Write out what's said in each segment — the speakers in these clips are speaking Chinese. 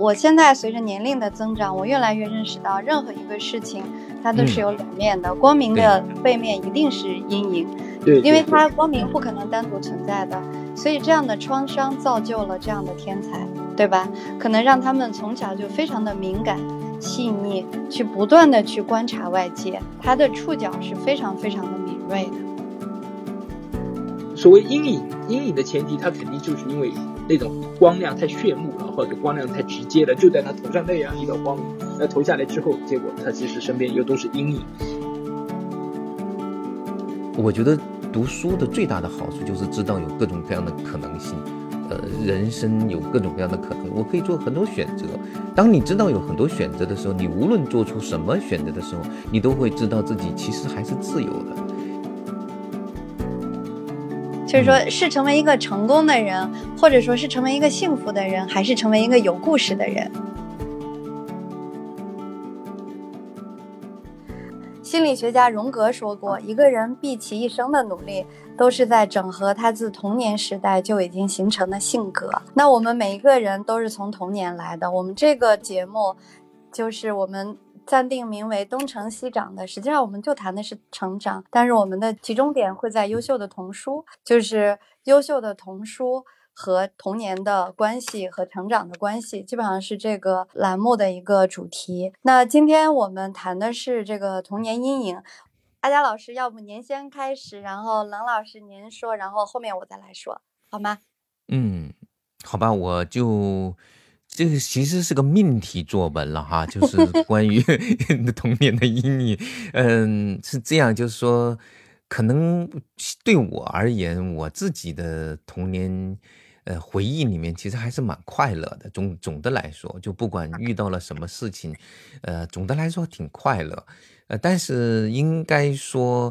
我现在随着年龄的增长，我越来越认识到，任何一个事情它都是有两面的，光明的背面一定是阴影。对，因为它光明不可能单独存在的，所以这样的创伤造就了这样的天才，对吧？可能让他们从小就非常的敏感、细腻，去不断的去观察外界，他的触角是非常非常的敏锐的。所谓阴影，阴影的前提，它肯定就是因为那种光亮太炫目了，或者光亮太直接了，就在他头上那样一道光，那投下来之后，结果他其实身边又都是阴影。我觉得读书的最大的好处就是知道有各种各样的可能性，呃，人生有各种各样的可能，我可以做很多选择。当你知道有很多选择的时候，你无论做出什么选择的时候，你都会知道自己其实还是自由的。就是说，是成为一个成功的人，或者说是成为一个幸福的人，还是成为一个有故事的人？心理学家荣格说过，一个人毕其一生的努力，都是在整合他自童年时代就已经形成的性格。那我们每一个人都是从童年来的。我们这个节目，就是我们暂定名为“东成西长”的，实际上我们就谈的是成长，但是我们的集中点会在优秀的童书，就是优秀的童书。和童年的关系和成长的关系，基本上是这个栏目的一个主题。那今天我们谈的是这个童年阴影。阿佳老师，要不您先开始，然后冷老师您说，然后后面我再来说，好吗？嗯，好吧，我就这个其实是个命题作文了哈，就是关于 童年的阴影。嗯，是这样，就是说，可能对我而言，我自己的童年。呃，回忆里面其实还是蛮快乐的。总总的来说，就不管遇到了什么事情，呃，总的来说挺快乐。呃，但是应该说，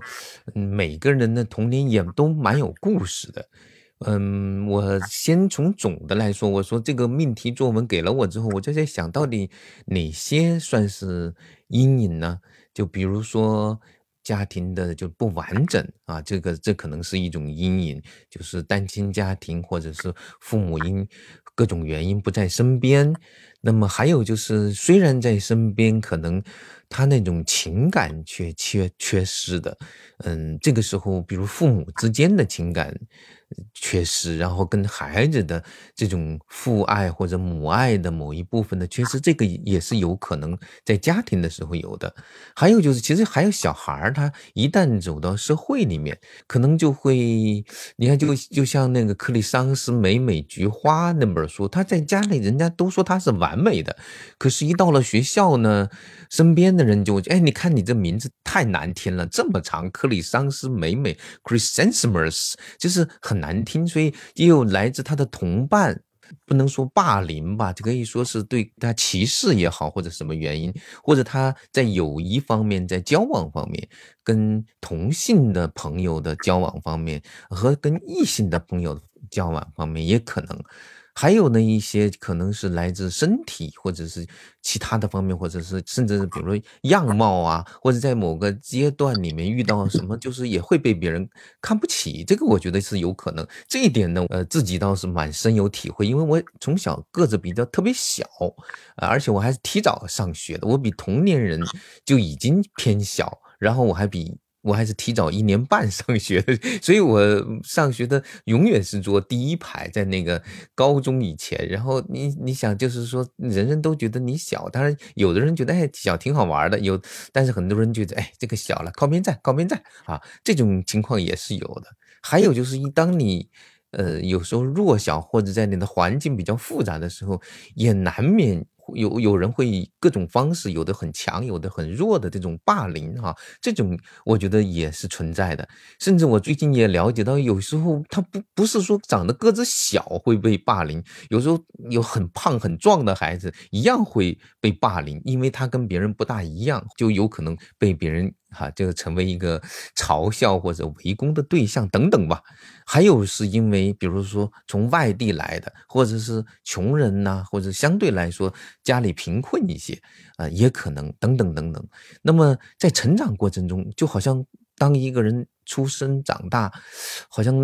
每个人的童年也都蛮有故事的。嗯，我先从总的来说，我说这个命题作文给了我之后，我就在想到底哪些算是阴影呢？就比如说。家庭的就不完整啊，这个这可能是一种阴影，就是单亲家庭，或者是父母因各种原因不在身边。那么还有就是，虽然在身边，可能他那种情感却缺缺失的。嗯，这个时候，比如父母之间的情感。缺失，然后跟孩子的这种父爱或者母爱的某一部分的缺失，这个也是有可能在家庭的时候有的。还有就是，其实还有小孩儿，他一旦走到社会里面，可能就会，你看，就就像那个克里桑斯《美美菊花》那本书，他在家里人家都说他是完美的，可是，一到了学校呢，身边的人就，哎，你看你这名字太难听了，这么长，克里桑斯美美，Chrysanthemus，就是很。难听，所以也有来自他的同伴，不能说霸凌吧，就可以说是对他歧视也好，或者什么原因，或者他在友谊方面，在交往方面，跟同性的朋友的交往方面，和跟异性的朋友交往方面，也可能。还有呢，一些可能是来自身体，或者是其他的方面，或者是甚至是比如说样貌啊，或者在某个阶段里面遇到什么，就是也会被别人看不起。这个我觉得是有可能。这一点呢，呃，自己倒是蛮深有体会，因为我从小个子比较特别小，而且我还是提早上学的，我比同年人就已经偏小，然后我还比。我还是提早一年半上学的，所以我上学的永远是坐第一排，在那个高中以前。然后你你想，就是说，人人都觉得你小，当然有的人觉得哎小挺好玩的，有，但是很多人觉得哎这个小了，靠边站，靠边站啊，这种情况也是有的。还有就是，一当你呃有时候弱小或者在你的环境比较复杂的时候，也难免。有有人会以各种方式，有的很强，有的很弱的这种霸凌哈，这种我觉得也是存在的。甚至我最近也了解到，有时候他不不是说长得个子小会被霸凌，有时候有很胖很壮的孩子一样会被霸凌，因为他跟别人不大一样，就有可能被别人。哈，就成为一个嘲笑或者围攻的对象等等吧。还有是因为，比如说从外地来的，或者是穷人呐，或者相对来说家里贫困一些啊，也可能等等等等。那么在成长过程中，就好像当一个人出生长大，好像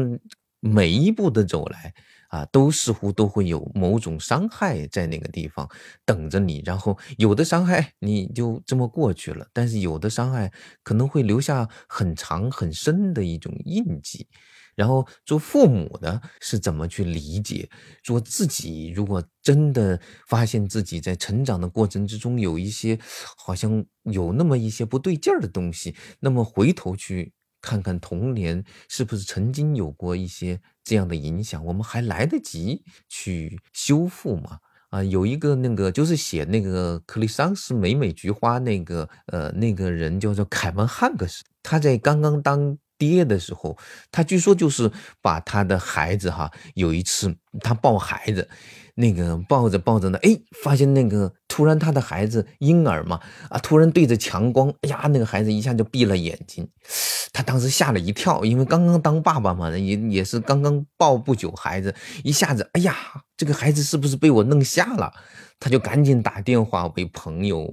每一步的走来。啊，都似乎都会有某种伤害在那个地方等着你。然后有的伤害你就这么过去了，但是有的伤害可能会留下很长很深的一种印记。然后做父母的是怎么去理解？做自己如果真的发现自己在成长的过程之中有一些好像有那么一些不对劲儿的东西，那么回头去看看童年是不是曾经有过一些这样的影响，我们还来得及去修复吗？啊，有一个那个就是写那个克里桑斯美美菊花那个呃那个人叫做凯文汉克斯，他在刚刚当。爹的时候，他据说就是把他的孩子哈，有一次他抱孩子，那个抱着抱着呢，哎，发现那个突然他的孩子婴儿嘛，啊，突然对着强光，哎呀，那个孩子一下就闭了眼睛，他当时吓了一跳，因为刚刚当爸爸嘛，也也是刚刚抱不久孩子，一下子，哎呀，这个孩子是不是被我弄瞎了？他就赶紧打电话给朋友，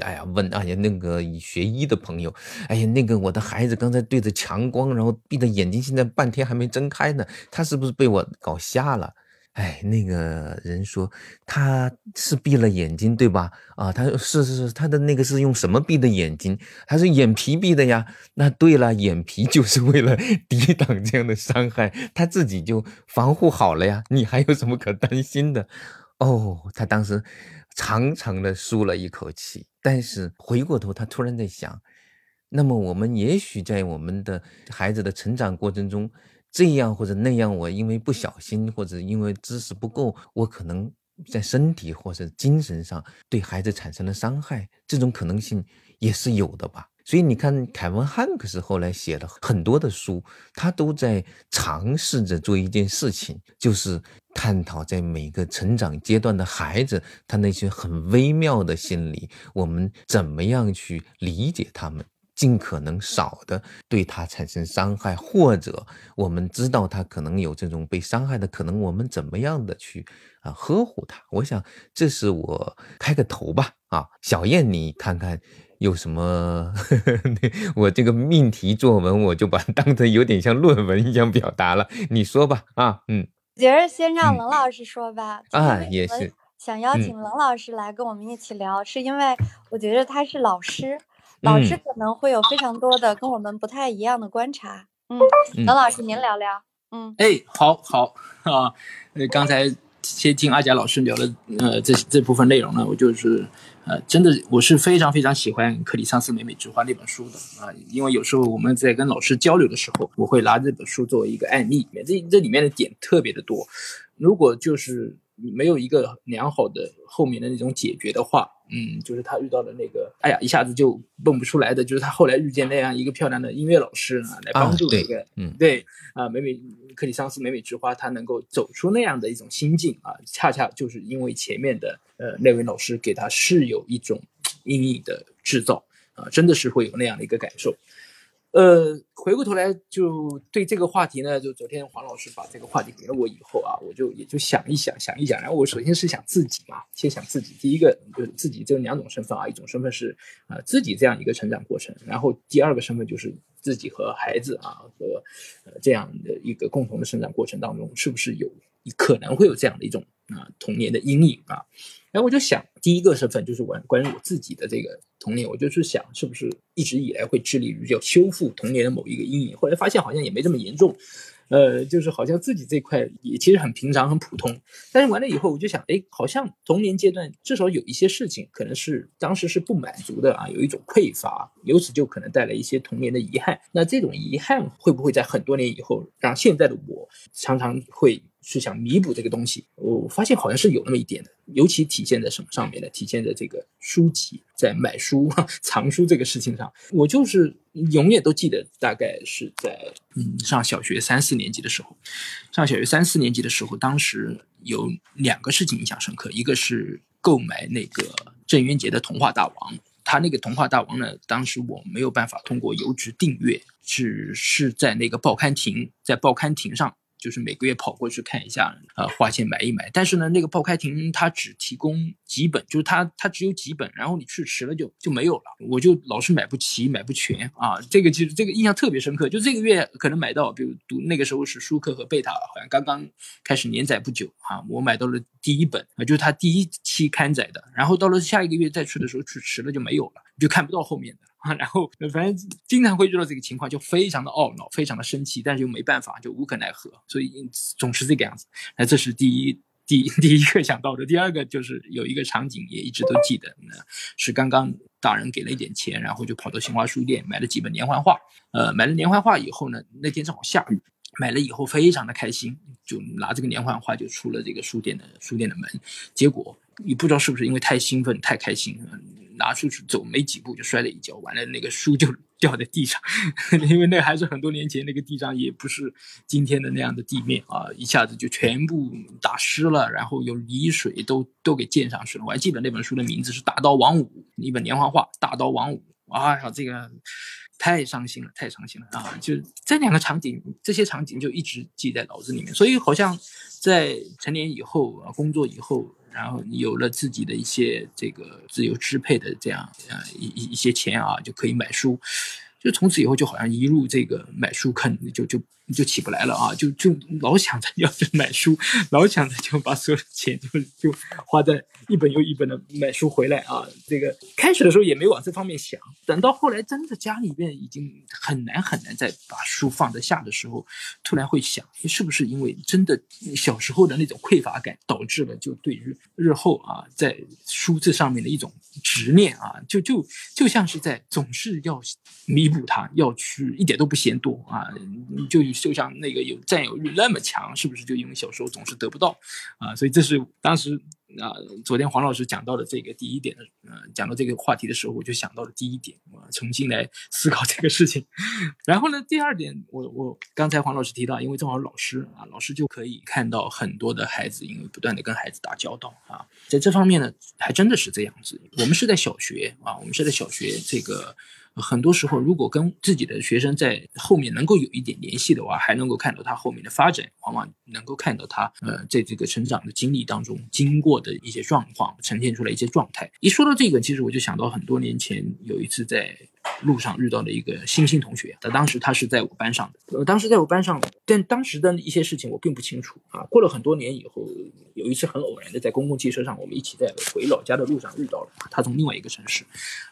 哎呀问，哎呀那个学医的朋友，哎呀那个我的孩子刚才对着强光，然后闭着眼睛，现在半天还没睁开呢，他是不是被我搞瞎了？哎，那个人说他是闭了眼睛，对吧？啊，他说是是是，他的那个是用什么闭的眼睛？他是眼皮闭的呀。那对了，眼皮就是为了 抵挡这样的伤害，他自己就防护好了呀。你还有什么可担心的？哦，他当时长长的舒了一口气，但是回过头，他突然在想，那么我们也许在我们的孩子的成长过程中，这样或者那样，我因为不小心或者因为知识不够，我可能在身体或者精神上对孩子产生了伤害，这种可能性也是有的吧。所以你看，凯文·汉克斯后来写了很多的书，他都在尝试着做一件事情，就是探讨在每个成长阶段的孩子他那些很微妙的心理，我们怎么样去理解他们，尽可能少的对他产生伤害，或者我们知道他可能有这种被伤害的可能，我们怎么样的去啊呵护他？我想这是我开个头吧。啊，小燕，你看看。有什么？我这个命题作文，我就把它当成有点像论文一样表达了。你说吧，啊，嗯，觉得先让冷老师说吧。啊，也是。想邀请冷老师来跟我们一起聊，是因为我觉得他是老师，老师可能会有非常多的跟我们不太一样的观察。嗯，冷老师您聊聊。嗯，哎，好好啊，呃，刚才先听阿贾老师聊的，呃，这这部分内容呢，我就是。呃，真的，我是非常非常喜欢克里桑斯美美之花那本书的啊，因为有时候我们在跟老师交流的时候，我会拿这本书作为一个案例，这这里面的点特别的多，如果就是。没有一个良好的后面的那种解决的话，嗯，就是他遇到的那个，哎呀，一下子就蹦不出来的，就是他后来遇见那样一个漂亮的音乐老师啊，来帮助这个，嗯，对，啊，美美克里桑斯美美之花，他能够走出那样的一种心境啊，恰恰就是因为前面的呃那位老师给他是有一种阴影的制造啊，真的是会有那样的一个感受。呃，回过头来就对这个话题呢，就昨天黄老师把这个话题给了我以后啊，我就也就想一想，想一想。然后我首先是想自己嘛，先想自己。第一个就是自己这两种身份啊，一种身份是啊自己这样一个成长过程，然后第二个身份就是自己和孩子啊和呃这样的一个共同的生长过程当中，是不是有可能会有这样的一种啊童年的阴影啊？然后我就想，第一个身份就是关关于我自己的这个童年，我就是想，是不是一直以来会致力于要修复童年的某一个阴影？后来发现好像也没这么严重，呃，就是好像自己这块也其实很平常、很普通。但是完了以后，我就想，哎，好像童年阶段至少有一些事情可能是当时是不满足的啊，有一种匮乏，由此就可能带来一些童年的遗憾。那这种遗憾会不会在很多年以后，让现在的我常常会？是想弥补这个东西，我发现好像是有那么一点的，尤其体现在什么上面呢？体现在这个书籍，在买书、藏书这个事情上。我就是永远都记得，大概是在嗯上小学三四年级的时候，上小学三四年级的时候，当时有两个事情印象深刻，一个是购买那个郑渊洁的《童话大王》，他那个《童话大王》呢，当时我没有办法通过邮局订阅，只是在那个报刊亭，在报刊亭上。就是每个月跑过去看一下，呃，花钱买一买。但是呢，那个报刊亭它只提供几本，就是它它只有几本，然后你去迟了就就没有了，我就老是买不齐、买不全啊。这个其实这个印象特别深刻，就这个月可能买到，比如读那个时候是舒克和贝塔好像刚刚开始连载不久啊，我买到了第一本啊，就是它第一期刊载的，然后到了下一个月再去的时候去迟了就没有了，就看不到后面的。啊，然后反正经常会遇到这个情况，就非常的懊恼，非常的生气，但是又没办法，就无可奈何，所以总是这个样子。那这是第一第 第一个想到的，第二个就是有一个场景也一直都记得，那是刚刚大人给了一点钱，然后就跑到新华书店买了几本连环画。呃，买了连环画以后呢，那天正好下雨，买了以后非常的开心，就拿这个连环画就出了这个书店的书店的门，结果也不知道是不是因为太兴奋太开心。拿出去走没几步就摔了一跤，完了那个书就 掉在地上，因为那还是很多年前那个地上也不是今天的那样的地面啊，一下子就全部打湿了，然后有泥水都都给溅上去了。我还记得那本书的名字是《大刀王五》，一本连环画《大刀王五》。哎呀，这个太伤心了，太伤心了啊！就这两个场景，这些场景就一直记在脑子里面，所以好像在成年以后啊，工作以后。然后你有了自己的一些这个自由支配的这样啊一一些钱啊，就可以买书，就从此以后就好像一入这个买书坑，就就。就起不来了啊！就就老想着要去买书，老想着就把所有的钱就就花在一本又一本的买书回来啊！这个开始的时候也没往这方面想，等到后来真的家里面已经很难很难再把书放得下的时候，突然会想，是不是因为真的小时候的那种匮乏感导致了，就对于日后啊在书字上面的一种执念啊，就就就像是在总是要弥补他，要去一点都不嫌多啊，就。就像那个有占有欲那么强，是不是就因为小时候总是得不到啊？所以这是当时啊，昨天黄老师讲到的这个第一点的，呃，讲到这个话题的时候，我就想到了第一点，我重新来思考这个事情。然后呢，第二点，我我刚才黄老师提到，因为正好老师啊，老师就可以看到很多的孩子，因为不断的跟孩子打交道啊，在这方面呢，还真的是这样子。我们是在小学啊，我们是在小学这个。很多时候，如果跟自己的学生在后面能够有一点联系的话，还能够看到他后面的发展，往往能够看到他呃在这个成长的经历当中经过的一些状况，呈现出来一些状态。一说到这个，其实我就想到很多年前有一次在。路上遇到了一个新兴同学，他当时他是在我班上的，呃，当时在我班上，但当时的一些事情我并不清楚啊。过了很多年以后，有一次很偶然的在公共汽车上，我们一起在回老家的路上遇到了他，从另外一个城市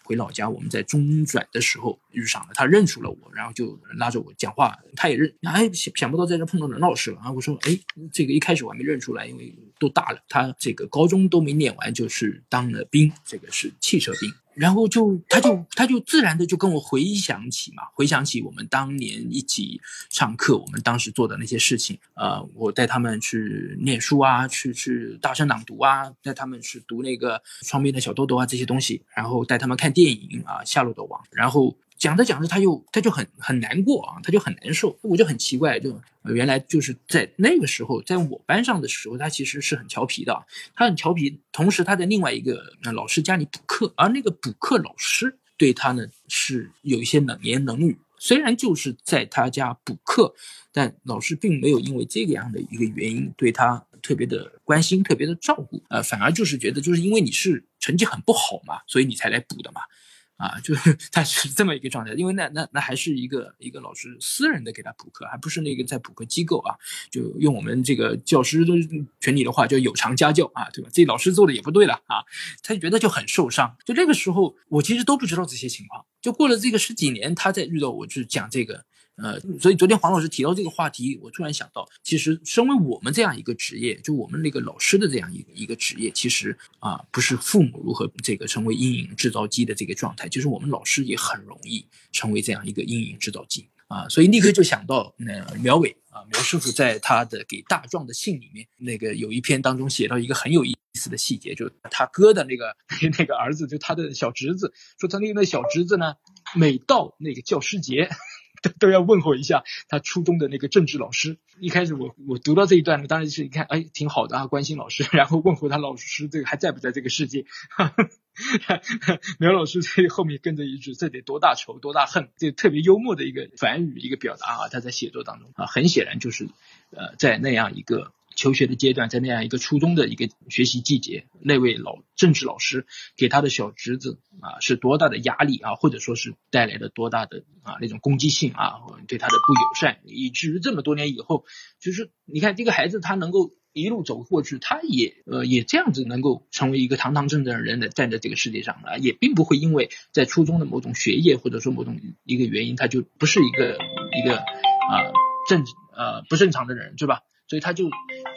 回老家，我们在中转的时候遇上了，他认出了我，然后就拉着我讲话，他也认，哎，想想不到在这碰到任老师了啊！我说，哎，这个一开始我还没认出来，因为都大了，他这个高中都没念完，就是当了兵，这个是汽车兵。然后就，他就，他就自然的就跟我回想起嘛，回想起我们当年一起上课，我们当时做的那些事情，呃，我带他们去念书啊，去去大声朗读啊，带他们去读那个窗边的小豆豆啊这些东西，然后带他们看电影啊，夏洛的网，然后。讲着讲着，他又他就很很难过啊，他就很难受。我就很奇怪，就原来就是在那个时候，在我班上的时候，他其实是很调皮的。他很调皮，同时他在另外一个老师家里补课，而那个补课老师对他呢是有一些冷言冷语。虽然就是在他家补课，但老师并没有因为这个样的一个原因对他特别的关心、特别的照顾，呃，反而就是觉得就是因为你是成绩很不好嘛，所以你才来补的嘛。啊，就是 他是这么一个状态，因为那那那还是一个一个老师私人的给他补课，还不是那个在补课机构啊，就用我们这个教师的群里的话，叫有偿家教啊，对吧？这老师做的也不对了啊，他就觉得就很受伤。就那个时候，我其实都不知道这些情况，就过了这个十几年，他再遇到我就讲这个。呃，所以昨天黄老师提到这个话题，我突然想到，其实身为我们这样一个职业，就我们那个老师的这样一个一个职业，其实啊，不是父母如何这个成为阴影制造机的这个状态，其实我们老师也很容易成为这样一个阴影制造机啊。所以立刻就想到，那苗伟啊，苗师傅在他的给大壮的信里面，那个有一篇当中写到一个很有意思的细节，就是他哥的那个 那个儿子，就他的小侄子，说他那个小侄子呢，每到那个教师节。都都要问候一下他初中的那个政治老师。一开始我我读到这一段呢，当然是一看，哎，挺好的啊，关心老师，然后问候他老师这个还在不在这个世界。苗老师在后面跟着一句：“这得多大仇多大恨。”这特别幽默的一个反语一个表达啊，他在写作当中啊，很显然就是呃，在那样一个。求学的阶段，在那样一个初中的一个学习季节，那位老政治老师给他的小侄子啊，是多大的压力啊，或者说是带来了多大的啊那种攻击性啊，对他的不友善，以至于这么多年以后，就是你看这个孩子他能够一路走过去，他也呃也这样子能够成为一个堂堂正正的人的站在这个世界上啊，也并不会因为在初中的某种学业或者说某种一个原因，他就不是一个一个啊正呃不正常的人，是吧？所以他就，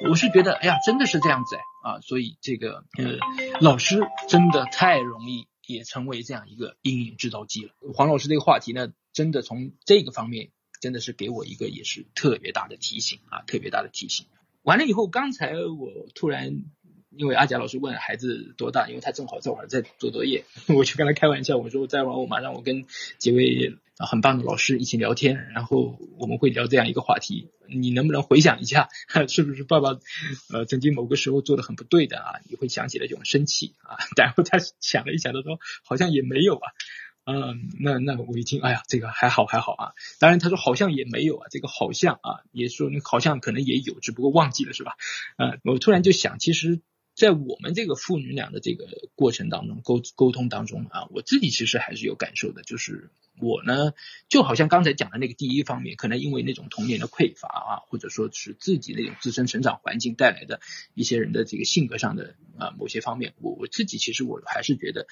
我是觉得，哎呀，真的是这样子哎啊，所以这个呃，老师真的太容易也成为这样一个阴影制造机了。黄老师这个话题呢，真的从这个方面真的是给我一个也是特别大的提醒啊，特别大的提醒。完了以后，刚才我突然。因为阿贾老师问孩子多大，因为他正好这会儿在做作业，我就跟他开玩笑，我说再玩我马上我跟几位啊很棒的老师一起聊天，然后我们会聊这样一个话题，你能不能回想一下，是不是爸爸呃曾经某个时候做的很不对的啊？你会想起来就很生气啊？然后他想了一想，他说好像也没有啊。嗯，那那我一听，哎呀，这个还好还好啊。当然他说好像也没有啊，这个好像啊，也说好像可能也有，只不过忘记了是吧？嗯，我突然就想，其实。在我们这个父女俩的这个过程当中，沟沟通当中啊，我自己其实还是有感受的，就是我呢，就好像刚才讲的那个第一方面，可能因为那种童年的匮乏啊，或者说是自己那种自身成长环境带来的一些人的这个性格上的啊某些方面，我我自己其实我还是觉得。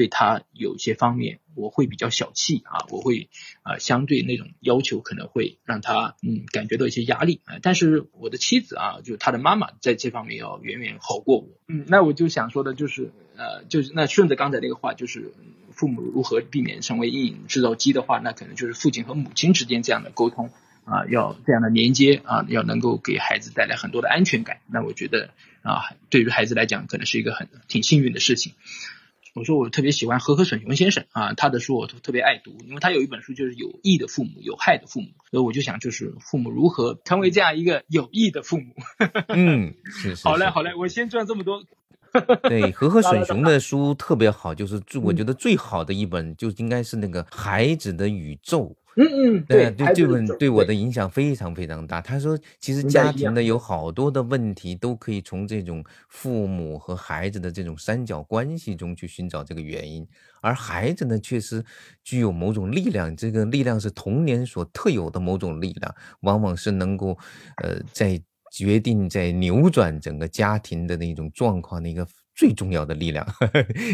对他有些方面，我会比较小气啊，我会啊相对那种要求可能会让他嗯感觉到一些压力啊。但是我的妻子啊，就是他的妈妈在这方面要远远好过我。嗯，那我就想说的就是呃，就是那顺着刚才那个话，就是父母如何避免成为阴影制造机的话，那可能就是父亲和母亲之间这样的沟通啊，要这样的连接啊，要能够给孩子带来很多的安全感。那我觉得啊，对于孩子来讲，可能是一个很挺幸运的事情。我说我特别喜欢和和隼雄先生啊，他的书我都特别爱读，因为他有一本书就是有益的父母，有害的父母，所以我就想就是父母如何成为这样一个有益的父母。嗯，是是。好嘞好嘞，我先赚这么多。对，和和隼雄的书特别好，就是最我觉得最好的一本就应该是那个《孩子的宇宙》。嗯嗯，对，对这本对我的影响非常非常大。他说，其实家庭的有好多的问题都可以从这种父母和孩子的这种三角关系中去寻找这个原因，而孩子呢，确实具有某种力量，这个力量是童年所特有的某种力量，往往是能够，呃，在决定在扭转整个家庭的那种状况的一个。最重要的力量，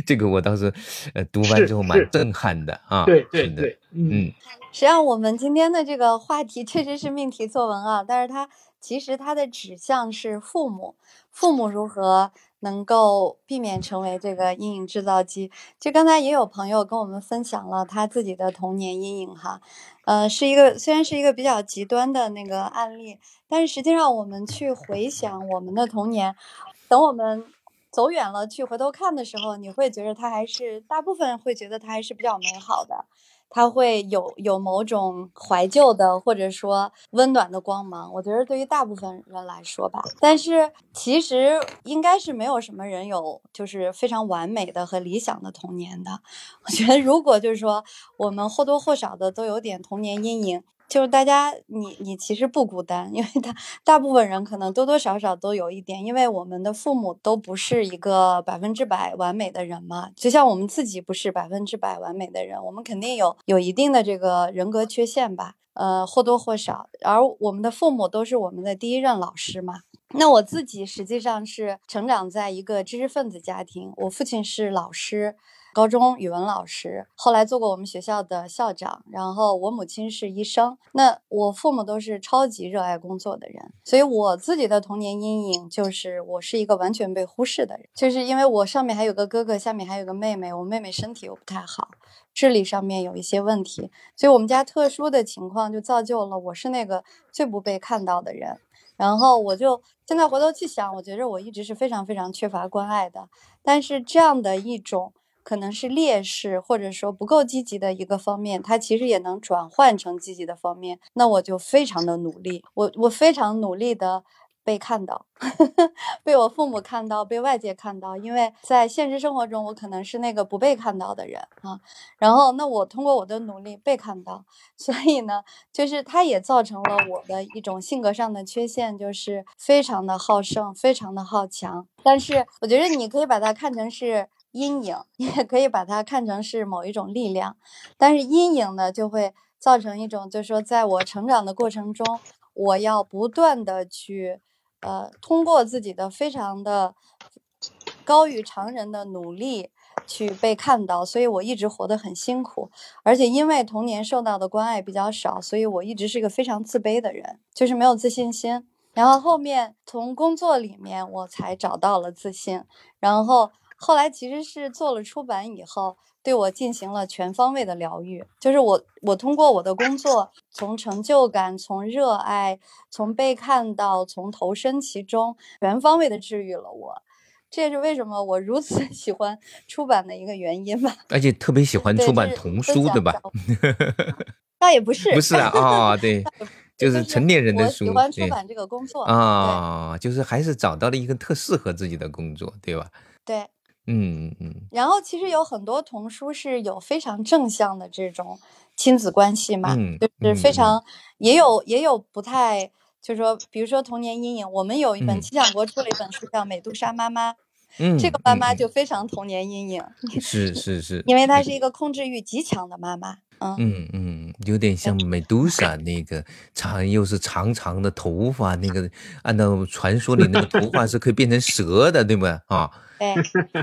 这个我当时，呃，读完之后蛮震撼的啊。对对对，嗯。实际上，我们今天的这个话题确实是命题作文啊，但是它其实它的指向是父母，父母如何能够避免成为这个阴影制造机？就刚才也有朋友跟我们分享了他自己的童年阴影哈，呃，是一个虽然是一个比较极端的那个案例，但是实际上我们去回想我们的童年，等我们。走远了去回头看的时候，你会觉得它还是大部分会觉得它还是比较美好的，它会有有某种怀旧的或者说温暖的光芒。我觉得对于大部分人来说吧，但是其实应该是没有什么人有就是非常完美的和理想的童年的。我觉得如果就是说我们或多或少的都有点童年阴影。就是大家，你你其实不孤单，因为他大部分人可能多多少少都有一点，因为我们的父母都不是一个百分之百完美的人嘛，就像我们自己不是百分之百完美的人，我们肯定有有一定的这个人格缺陷吧，呃或多或少，而我们的父母都是我们的第一任老师嘛。那我自己实际上是成长在一个知识分子家庭，我父亲是老师。高中语文老师，后来做过我们学校的校长，然后我母亲是医生，那我父母都是超级热爱工作的人，所以我自己的童年阴影就是我是一个完全被忽视的人，就是因为我上面还有个哥哥，下面还有个妹妹，我妹妹身体又不太好，智力上面有一些问题，所以我们家特殊的情况就造就了我是那个最不被看到的人，然后我就现在回头去想，我觉得我一直是非常非常缺乏关爱的，但是这样的一种。可能是劣势，或者说不够积极的一个方面，它其实也能转换成积极的方面。那我就非常的努力，我我非常努力的被看到，被我父母看到，被外界看到。因为在现实生活中，我可能是那个不被看到的人啊。然后，那我通过我的努力被看到，所以呢，就是它也造成了我的一种性格上的缺陷，就是非常的好胜，非常的好强。但是，我觉得你可以把它看成是阴影，也可以把它看成是某一种力量。但是阴影呢，就会造成一种，就是说，在我成长的过程中，我要不断的去。呃，通过自己的非常的高于常人的努力去被看到，所以我一直活得很辛苦。而且因为童年受到的关爱比较少，所以我一直是一个非常自卑的人，就是没有自信心。然后后面从工作里面我才找到了自信，然后后来其实是做了出版以后。对我进行了全方位的疗愈，就是我，我通过我的工作，从成就感，从热爱，从被看到，从投身其中，全方位的治愈了我。这也是为什么我如此 喜欢出版的一个原因吧。而且特别喜欢出版童书，对吧？倒也不是，不是啊，啊，对，就是成年人的书。喜欢出版这个工作啊，就是还是找到了一个特适合自己的工作，对吧？对。嗯嗯，然后其实有很多童书是有非常正向的这种亲子关系嘛，就是非常。也有也有不太，就是说，比如说童年阴影，我们有一本七小国出了一本书叫《美杜莎妈妈》，嗯，这个妈妈就。非常童年阴影，是是是，因为她是。一个控制欲极强的妈妈，嗯嗯，有点像美杜莎那个长又是长长的头发，那个 按照传说里那个头发是可以变成蛇的，对吧？啊。对，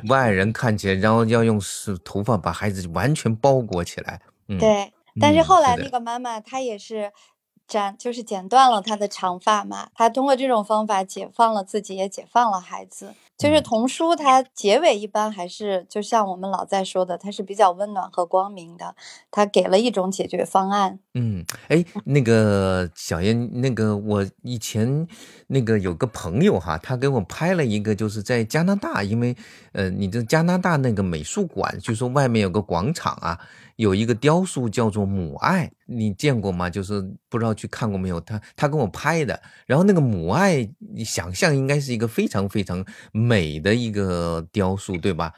外人看起来，然后要用是头发把孩子完全包裹起来。对，但是后来那个妈妈她也是剪，就是剪断了他的长发嘛。他通过这种方法解放了自己，也解放了孩子。就是童书，它结尾一般还是就像我们老在说的，它是比较温暖和光明的，它给了一种解决方案。嗯，哎，那个小燕，那个我以前那个有个朋友哈，他给我拍了一个，就是在加拿大，因为呃，你这加拿大那个美术馆，就说外面有个广场啊。有一个雕塑叫做母爱，你见过吗？就是不知道去看过没有？他他跟我拍的，然后那个母爱，你想象应该是一个非常非常美的一个雕塑，对吧？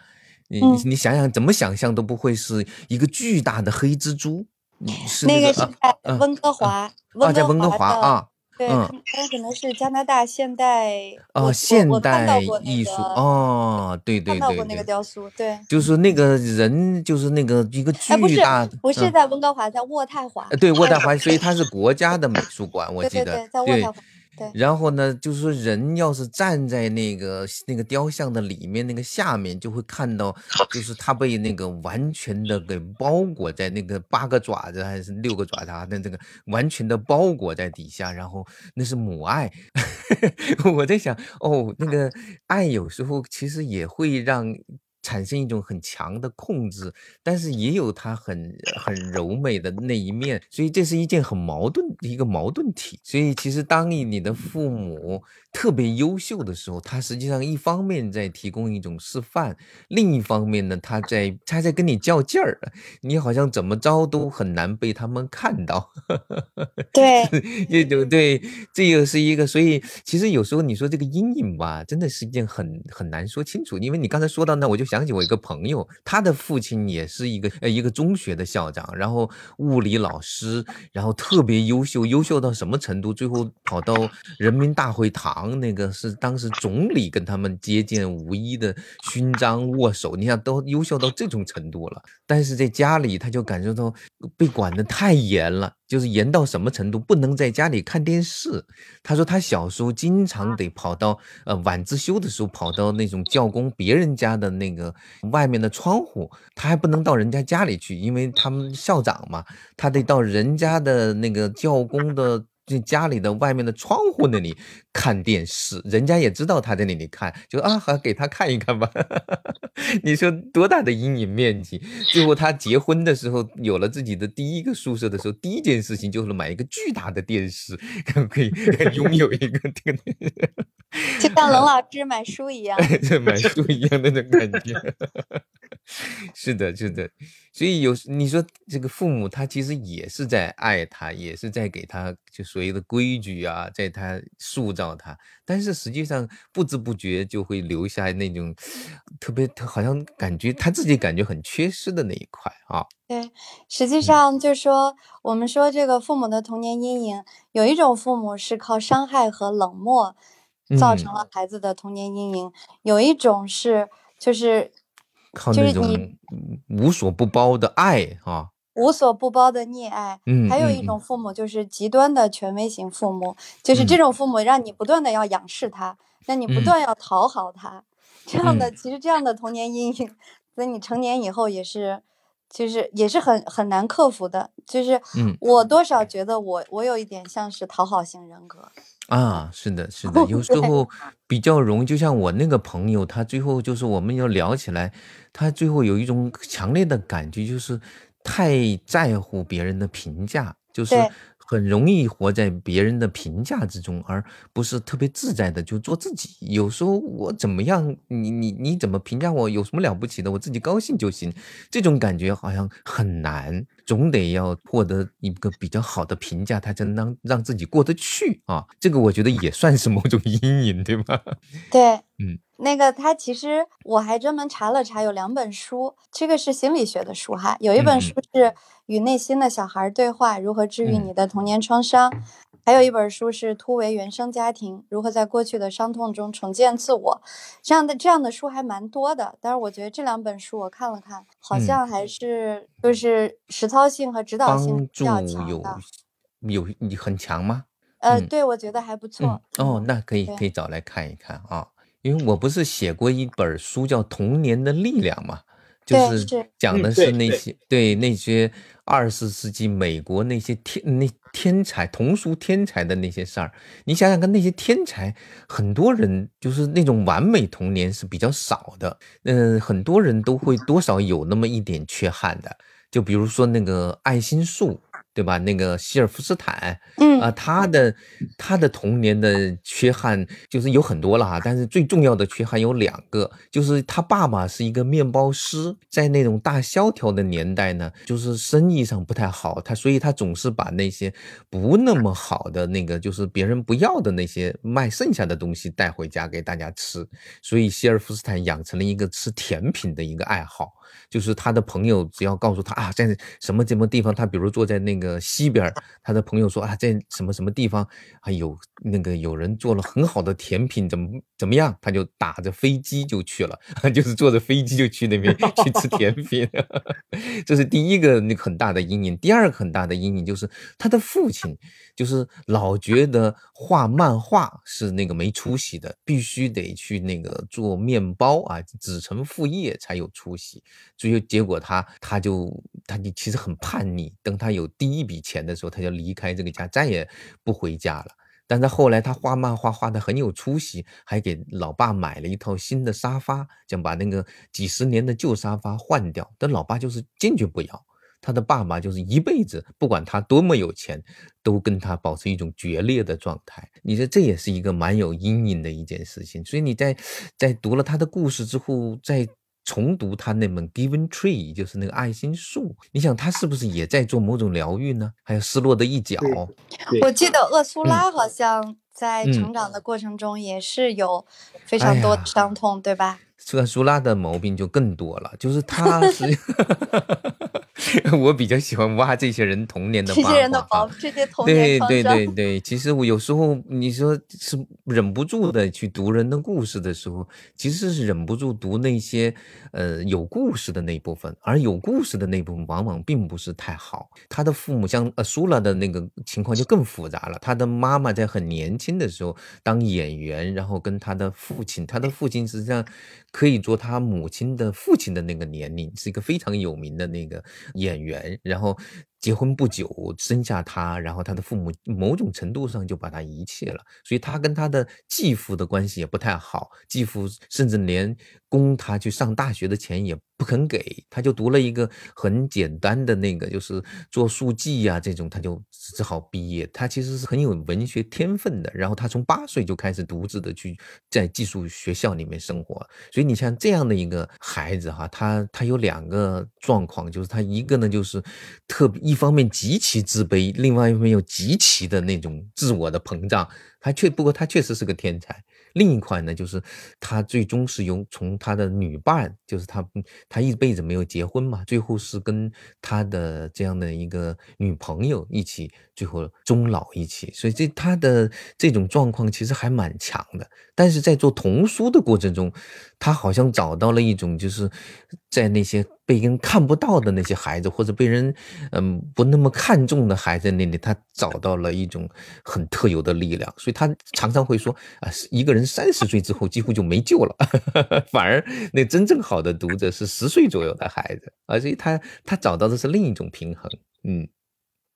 你你想想，怎么想象都不会是一个巨大的黑蜘蛛。那个是在温哥华，啊，在温哥华啊。对，它可能是加拿大现代哦，现代艺术哦，对对对，看到过那个雕塑，对，就是那个人，就是那个一个巨大，不是在温哥华，在渥太华，对，渥太华，所以 它是国家的美术馆，我记得，对，在渥太华。然后呢，就是说人要是站在那个那个雕像的里面，那个下面就会看到，就是他被那个完全的给包裹在那个八个爪子还是六个爪子啊，那这个完全的包裹在底下，然后那是母爱。我在想，哦，那个爱有时候其实也会让。产生一种很强的控制，但是也有他很很柔美的那一面，所以这是一件很矛盾的一个矛盾体。所以其实当你你的父母特别优秀的时候，他实际上一方面在提供一种示范，另一方面呢，他在他在跟你较劲儿，你好像怎么着都很难被他们看到。对，这就对，这个是一个。所以其实有时候你说这个阴影吧，真的是一件很很难说清楚。因为你刚才说到那，我就想。想起我一个朋友，他的父亲也是一个呃一个中学的校长，然后物理老师，然后特别优秀，优秀到什么程度？最后跑到人民大会堂，那个是当时总理跟他们接见五一的勋章握手，你想都优秀到这种程度了。但是在家里，他就感受到被管得太严了。就是严到什么程度，不能在家里看电视。他说他小时候经常得跑到呃晚自修的时候，跑到那种教工别人家的那个外面的窗户，他还不能到人家家里去，因为他们校长嘛，他得到人家的那个教工的。就家里的外面的窗户那里看电视，人家也知道他在那里看，就啊，好给他看一看吧。你说多大的阴影面积？最后他结婚的时候，有了自己的第一个宿舍的时候，第一件事情就是买一个巨大的电视，可不可以拥有一个这个，就像冷 老师买书一样，买书一样的那种感觉。是的，是的，所以有你说这个父母，他其实也是在爱他，也是在给他就所谓的规矩啊，在他塑造他，但是实际上不知不觉就会留下那种特别，好像感觉他自己感觉很缺失的那一块啊。对，实际上就是说，我们说这个父母的童年阴影，有一种父母是靠伤害和冷漠造成了孩子的童年阴影，有一种是就是。靠那种无所不包的爱啊，无所不包的溺爱。嗯，还有一种父母就是极端的权威型父母，就是这种父母让你不断的要仰视他，让你不断要讨好他，这样的其实这样的童年阴影，在你成年以后也是，就是也是很很难克服的。就是我多少觉得我我有一点像是讨好型人格。啊，是的，是的，有时候比较容易，就像我那个朋友，他最后就是我们要聊起来，他最后有一种强烈的感觉，就是太在乎别人的评价，就是。很容易活在别人的评价之中，而不是特别自在的就做自己。有时候我怎么样，你你你怎么评价我，有什么了不起的？我自己高兴就行。这种感觉好像很难，总得要获得一个比较好的评价，他才能让让自己过得去啊。这个我觉得也算是某种阴影，对吧？对，嗯。那个他其实我还专门查了查，有两本书，这个是心理学的书哈。有一本书是《与内心的小孩对话：如何治愈你的童年创伤》，还有一本书是《突围原生家庭：如何在过去的伤痛中重建自我》。这样的这样的书还蛮多的，但是我觉得这两本书我看了看，好像还是就是实操性和指导性比较强的。有有很强吗？呃，对，我觉得还不错。哦，那可以可以找来看一看啊。因为我不是写过一本书叫《童年的力量》嘛，就是讲的是那些对那些二十世纪美国那些天那天才童书天才的那些事儿。你想想看，那些天才，很多人就是那种完美童年是比较少的。嗯，很多人都会多少有那么一点缺憾的。就比如说那个爱心树。对吧？那个希尔夫斯坦，嗯啊，他的他的童年的缺憾就是有很多了哈，但是最重要的缺憾有两个，就是他爸爸是一个面包师，在那种大萧条的年代呢，就是生意上不太好，他所以他总是把那些不那么好的那个，就是别人不要的那些卖剩下的东西带回家给大家吃，所以希尔夫斯坦养成了一个吃甜品的一个爱好。就是他的朋友，只要告诉他啊，在什么什么地方，他比如坐在那个西边，他的朋友说啊，在什么什么地方啊有那个有人做了很好的甜品，怎么怎么样，他就打着飞机就去了，就是坐着飞机就去那边 去吃甜品。这是第一个那个很大的阴影。第二个很大的阴影就是他的父亲，就是老觉得画漫画是那个没出息的，必须得去那个做面包啊，子承父业才有出息。最后结果，他他就他就其实很叛逆。等他有第一笔钱的时候，他就离开这个家，再也不回家了。但是后来他画漫画画的很有出息，还给老爸买了一套新的沙发，想把那个几十年的旧沙发换掉。但老爸就是坚决不要。他的爸爸就是一辈子不管他多么有钱，都跟他保持一种决裂的状态。你说这也是一个蛮有阴影的一件事情。所以你在在读了他的故事之后，在。重读他那本《Given Tree》，就是那个爱心树。你想，他是不是也在做某种疗愈呢？还有失落的一角。我记得厄苏拉好像在成长的过程中也是有非常多的伤痛，对吧？厄苏拉的毛病就更多了，就是他 是。我比较喜欢挖这些人童年的这些人的宝，这些童年对对对对，其实我有时候你说是忍不住的去读人的故事的时候，其实是忍不住读那些呃有故事的那部分，而有故事的那部分往往并不是太好。他的父母像呃苏拉的那个情况就更复杂了。他的妈妈在很年轻的时候当演员，然后跟他的父亲，他的父亲实际上可以做他母亲的父亲的那个年龄，是一个非常有名的那个。演员，然后结婚不久生下他，然后他的父母某种程度上就把他遗弃了，所以他跟他的继父的关系也不太好，继父甚至连供他去上大学的钱也不肯给，他就读了一个很简单的那个，就是做书记呀这种，他就只好毕业。他其实是很有文学天分的，然后他从八岁就开始独自的去在寄宿学校里面生活，所以你像这样的一个孩子哈，他他有两个状况，就是他一个呢就是特别一一方面极其自卑，另外一方面又极其的那种自我的膨胀。他确不过他确实是个天才。另一块呢，就是他最终是由从他的女伴，就是他他一辈子没有结婚嘛，最后是跟他的这样的一个女朋友一起，最后终老一起。所以这他的这种状况其实还蛮强的。但是在做童书的过程中，他好像找到了一种，就是在那些被人看不到的那些孩子，或者被人嗯不那么看重的孩子那里，他找到了一种很特有的力量。所以他常常会说啊，一个人。三十岁之后几乎就没救了，反而那真正好的读者是十岁左右的孩子，而且他他找到的是另一种平衡。嗯，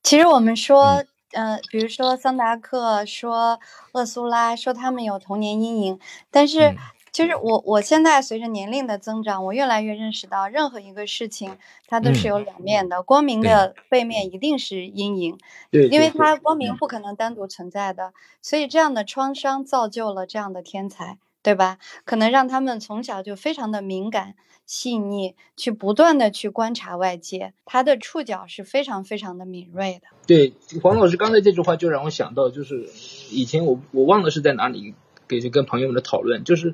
其实我们说，呃，比如说桑达克说厄苏拉说他们有童年阴影，但是。其实我我现在随着年龄的增长，我越来越认识到，任何一个事情它都是有两面的，光明的背面一定是阴影，对，因为它光明不可能单独存在的，所以这样的创伤造就了这样的天才，对吧？可能让他们从小就非常的敏感、细腻，去不断的去观察外界，他的触角是非常非常的敏锐的。对，黄老师刚才这句话就让我想到，就是以前我我忘了是在哪里。给就跟朋友们的讨论，就是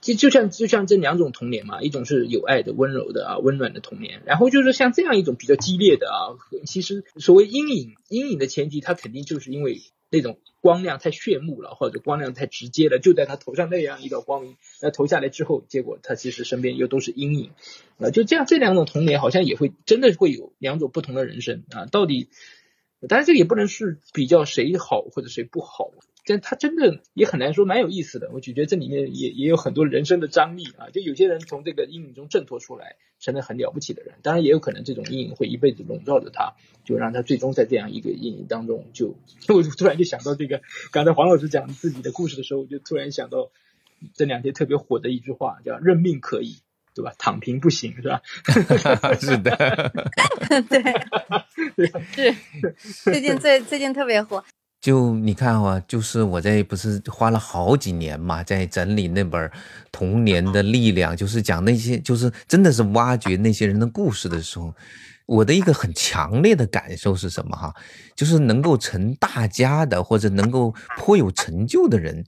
就就像就像这两种童年嘛，一种是有爱的、温柔的啊、温暖的童年，然后就是像这样一种比较激烈的啊，其实所谓阴影，阴影的前提，它肯定就是因为那种光亮太炫目了，或者光亮太直接了，就在他头上那样一道光明，那投下来之后，结果他其实身边又都是阴影啊，就这样这两种童年好像也会真的会有两种不同的人生啊，到底，当然这个也不能是比较谁好或者谁不好。但他真的也很难说，蛮有意思的。我就觉得这里面也也有很多人生的张力啊。就有些人从这个阴影中挣脱出来，成了很了不起的人。当然，也有可能这种阴影会一辈子笼罩着他，就让他最终在这样一个阴影当中就。我突然就想到这个，刚才黄老师讲自己的故事的时候，我就突然想到这两天特别火的一句话，叫“认命可以，对吧？躺平不行，是吧？” 是的，对，是最近最最近特别火。就你看哈，就是我在不是花了好几年嘛，在整理那本《童年的力量》，就是讲那些，就是真的是挖掘那些人的故事的时候，我的一个很强烈的感受是什么哈？就是能够成大家的或者能够颇有成就的人，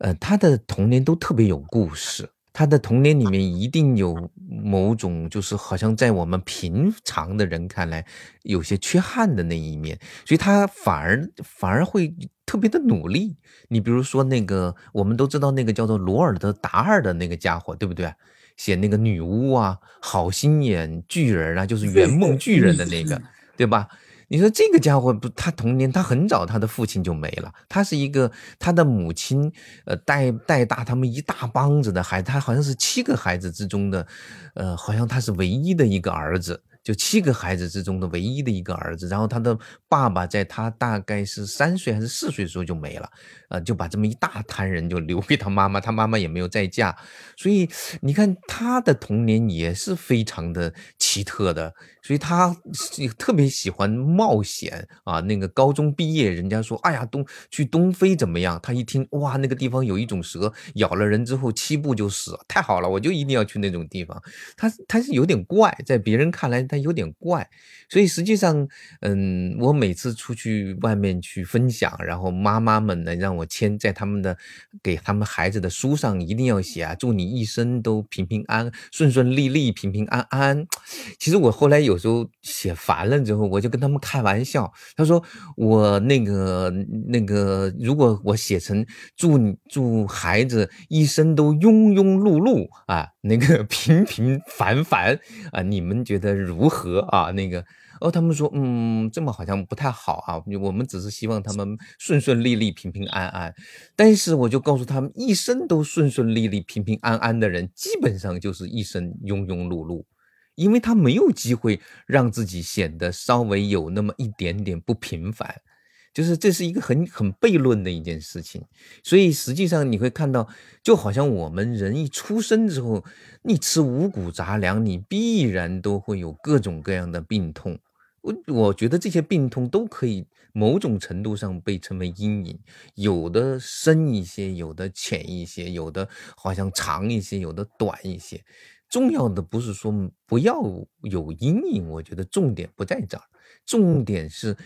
呃，他的童年都特别有故事。他的童年里面一定有某种，就是好像在我们平常的人看来有些缺憾的那一面，所以他反而反而会特别的努力。你比如说那个，我们都知道那个叫做罗尔德·达尔的那个家伙，对不对？写那个女巫啊，好心眼巨人啊，就是圆梦巨人的那个，对吧？你说这个家伙不，他童年他很早，他的父亲就没了。他是一个他的母亲，呃，带带大他们一大帮子的孩子，他好像是七个孩子之中的，呃，好像他是唯一的一个儿子。就七个孩子之中的唯一的一个儿子，然后他的爸爸在他大概是三岁还是四岁的时候就没了，呃，就把这么一大摊人就留给他妈妈，他妈妈也没有再嫁，所以你看他的童年也是非常的奇特的，所以他特别喜欢冒险啊。那个高中毕业，人家说，哎呀，东去东非怎么样？他一听，哇，那个地方有一种蛇咬了人之后七步就死，太好了，我就一定要去那种地方。他他是有点怪，在别人看来他。有点怪，所以实际上，嗯，我每次出去外面去分享，然后妈妈们呢让我签在他们的给他们孩子的书上，一定要写啊，祝你一生都平平安顺顺利利、平平安安。其实我后来有有时候写烦了之后，我就跟他们开玩笑，他说我那个那个，如果我写成祝你祝孩子一生都庸庸碌碌啊，那个 平平凡凡啊，你们觉得如？何啊，那个哦，他们说，嗯，这么好像不太好啊。我们只是希望他们顺顺利利、平平安安。但是我就告诉他们，一生都顺顺利利、平平安安的人，基本上就是一生庸庸碌碌。因为他没有机会让自己显得稍微有那么一点点不平凡。就是这是一个很很悖论的一件事情，所以实际上你会看到，就好像我们人一出生之后，你吃五谷杂粮，你必然都会有各种各样的病痛。我我觉得这些病痛都可以某种程度上被称为阴影，有的深一些，有的浅一些，有的好像长一些，有的短一些。重要的不是说不要有阴影，我觉得重点不在这儿，重点是。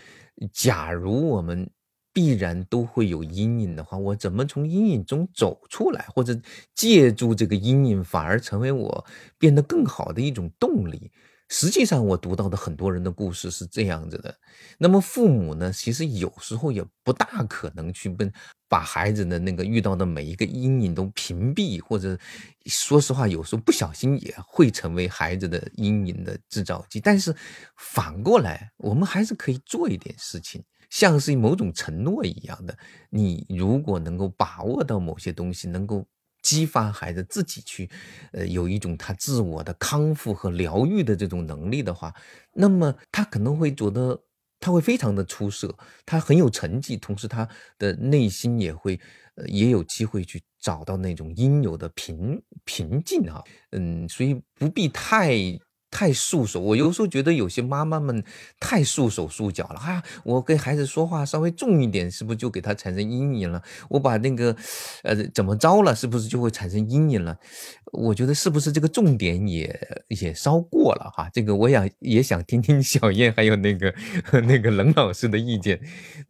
假如我们必然都会有阴影的话，我怎么从阴影中走出来，或者借助这个阴影，反而成为我变得更好的一种动力？实际上，我读到的很多人的故事是这样子的。那么，父母呢，其实有时候也不大可能去把把孩子的那个遇到的每一个阴影都屏蔽，或者说实话，有时候不小心也会成为孩子的阴影的制造机。但是反过来，我们还是可以做一点事情，像是某种承诺一样的。你如果能够把握到某些东西，能够。激发孩子自己去，呃，有一种他自我的康复和疗愈的这种能力的话，那么他可能会觉得他会非常的出色，他很有成绩，同时他的内心也会，呃，也有机会去找到那种应有的平平静啊，嗯，所以不必太。太束手，我有时候觉得有些妈妈们太束手束脚了啊！我跟孩子说话稍微重一点，是不是就给他产生阴影了？我把那个，呃，怎么着了，是不是就会产生阴影了？我觉得是不是这个重点也也稍过了哈？这个我想也想听听小燕还有那个 那个冷老师的意见。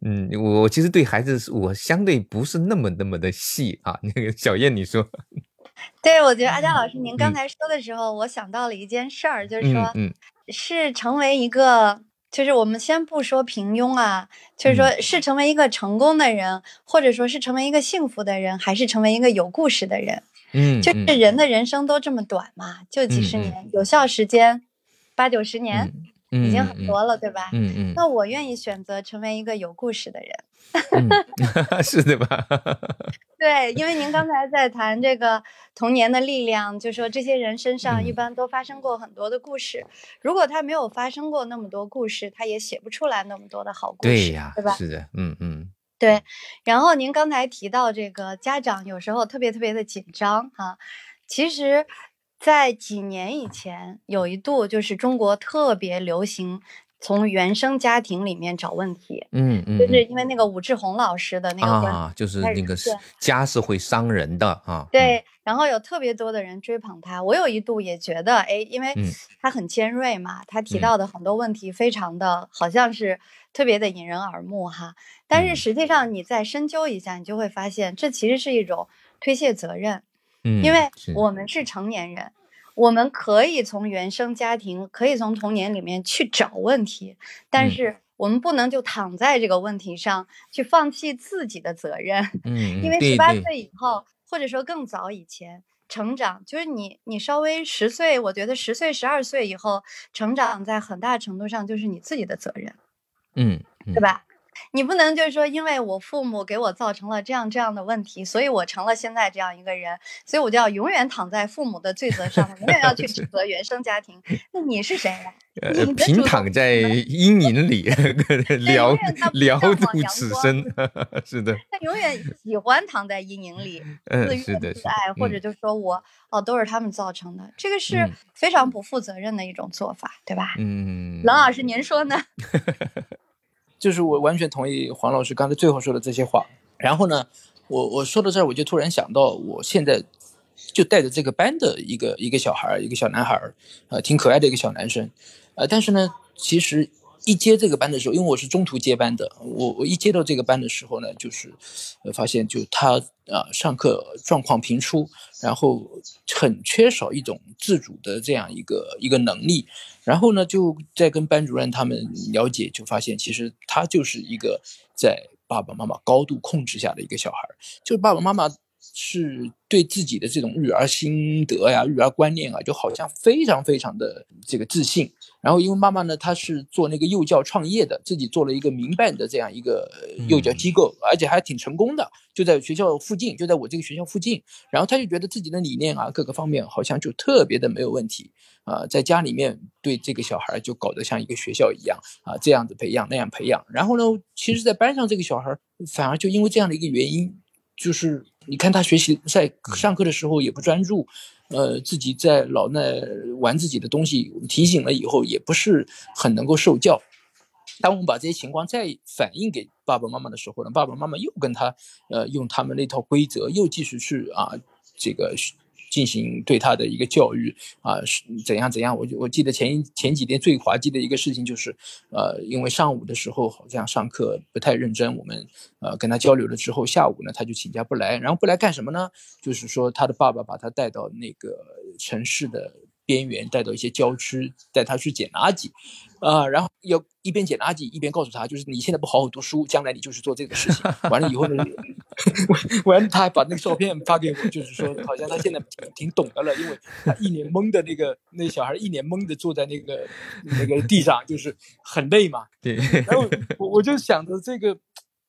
嗯，我其实对孩子我相对不是那么那么的细啊。那个小燕，你说？对，我觉得阿佳老师，您刚才说的时候，我想到了一件事儿，就是说，是成为一个，就是我们先不说平庸啊，就是说是成为一个成功的人，或者说是成为一个幸福的人，还是成为一个有故事的人？嗯，就是人的人生都这么短嘛，就几十年，有效时间八九十年，已经很多了，对吧？嗯嗯。那我愿意选择成为一个有故事的人。是的吧？对，因为您刚才在谈这个童年的力量，就说这些人身上一般都发生过很多的故事。如果他没有发生过那么多故事，他也写不出来那么多的好故事，对呀，对吧？是的，嗯嗯，对。然后您刚才提到这个家长有时候特别特别的紧张哈，其实，在几年以前有一度就是中国特别流行。从原生家庭里面找问题，嗯嗯，就是因为那个武志红老师的那个啊，就是那个家是会伤人的啊。对，然后有特别多的人追捧他，我有一度也觉得，哎，因为他很尖锐嘛，他提到的很多问题非常的好像是特别的引人耳目哈。但是实际上你再深究一下，你就会发现这其实是一种推卸责任，嗯，因为我们是成年人。我们可以从原生家庭，可以从童年里面去找问题，但是我们不能就躺在这个问题上去放弃自己的责任。嗯，因为十八岁以后，或者说更早以前，成长就是你，你稍微十岁，我觉得十岁、十二岁以后成长，在很大程度上就是你自己的责任。嗯，对吧？你不能就是说，因为我父母给我造成了这样这样的问题，所以我成了现在这样一个人，所以我就要永远躺在父母的罪责上，永远要去指责原生家庭。那你是谁呀？平躺在阴影里，聊聊度此生。是的，他永远喜欢躺在阴影里，自怨自艾，或者就说我哦都是他们造成的，这个是非常不负责任的一种做法，对吧？嗯，冷老师您说呢？就是我完全同意黄老师刚才最后说的这些话。然后呢，我我说到这儿，我就突然想到，我现在就带着这个班的一个一个小孩儿，一个小男孩儿，呃，挺可爱的一个小男生，呃，但是呢，其实一接这个班的时候，因为我是中途接班的，我我一接到这个班的时候呢，就是，发现就他啊，上课状况频出，然后很缺少一种自主的这样一个一个能力。然后呢，就在跟班主任他们了解，就发现其实他就是一个在爸爸妈妈高度控制下的一个小孩儿。就爸爸妈妈是对自己的这种育儿心得呀、育儿观念啊，就好像非常非常的这个自信。然后因为妈妈呢，她是做那个幼教创业的，自己做了一个民办的这样一个幼教机构，而且还挺成功的，就在学校附近，就在我这个学校附近。然后她就觉得自己的理念啊，各个方面好像就特别的没有问题啊，在家里面对这个小孩就搞得像一个学校一样啊，这样子培养那样培养。然后呢，其实，在班上这个小孩反而就因为这样的一个原因。就是你看他学习在上课的时候也不专注，呃，自己在老那玩自己的东西，提醒了以后也不是很能够受教。当我们把这些情况再反映给爸爸妈妈的时候呢，爸爸妈妈又跟他呃用他们那套规则又继续去啊这个。进行对他的一个教育啊，是怎样怎样？我我记得前前几天最滑稽的一个事情就是，呃，因为上午的时候好像上课不太认真，我们呃跟他交流了之后，下午呢他就请假不来，然后不来干什么呢？就是说他的爸爸把他带到那个城市的。边缘带到一些郊区，带他去捡垃圾，啊，然后要一边捡垃圾一边告诉他，就是你现在不好好读书，将来你就是做这个事情。完了以后呢，完了他还把那个照片发给我，就是说好像他现在挺挺懂的了，因为他一脸懵的那个那小孩一脸懵的坐在那个那个地上，就是很累嘛。对。然后我我就想着这个，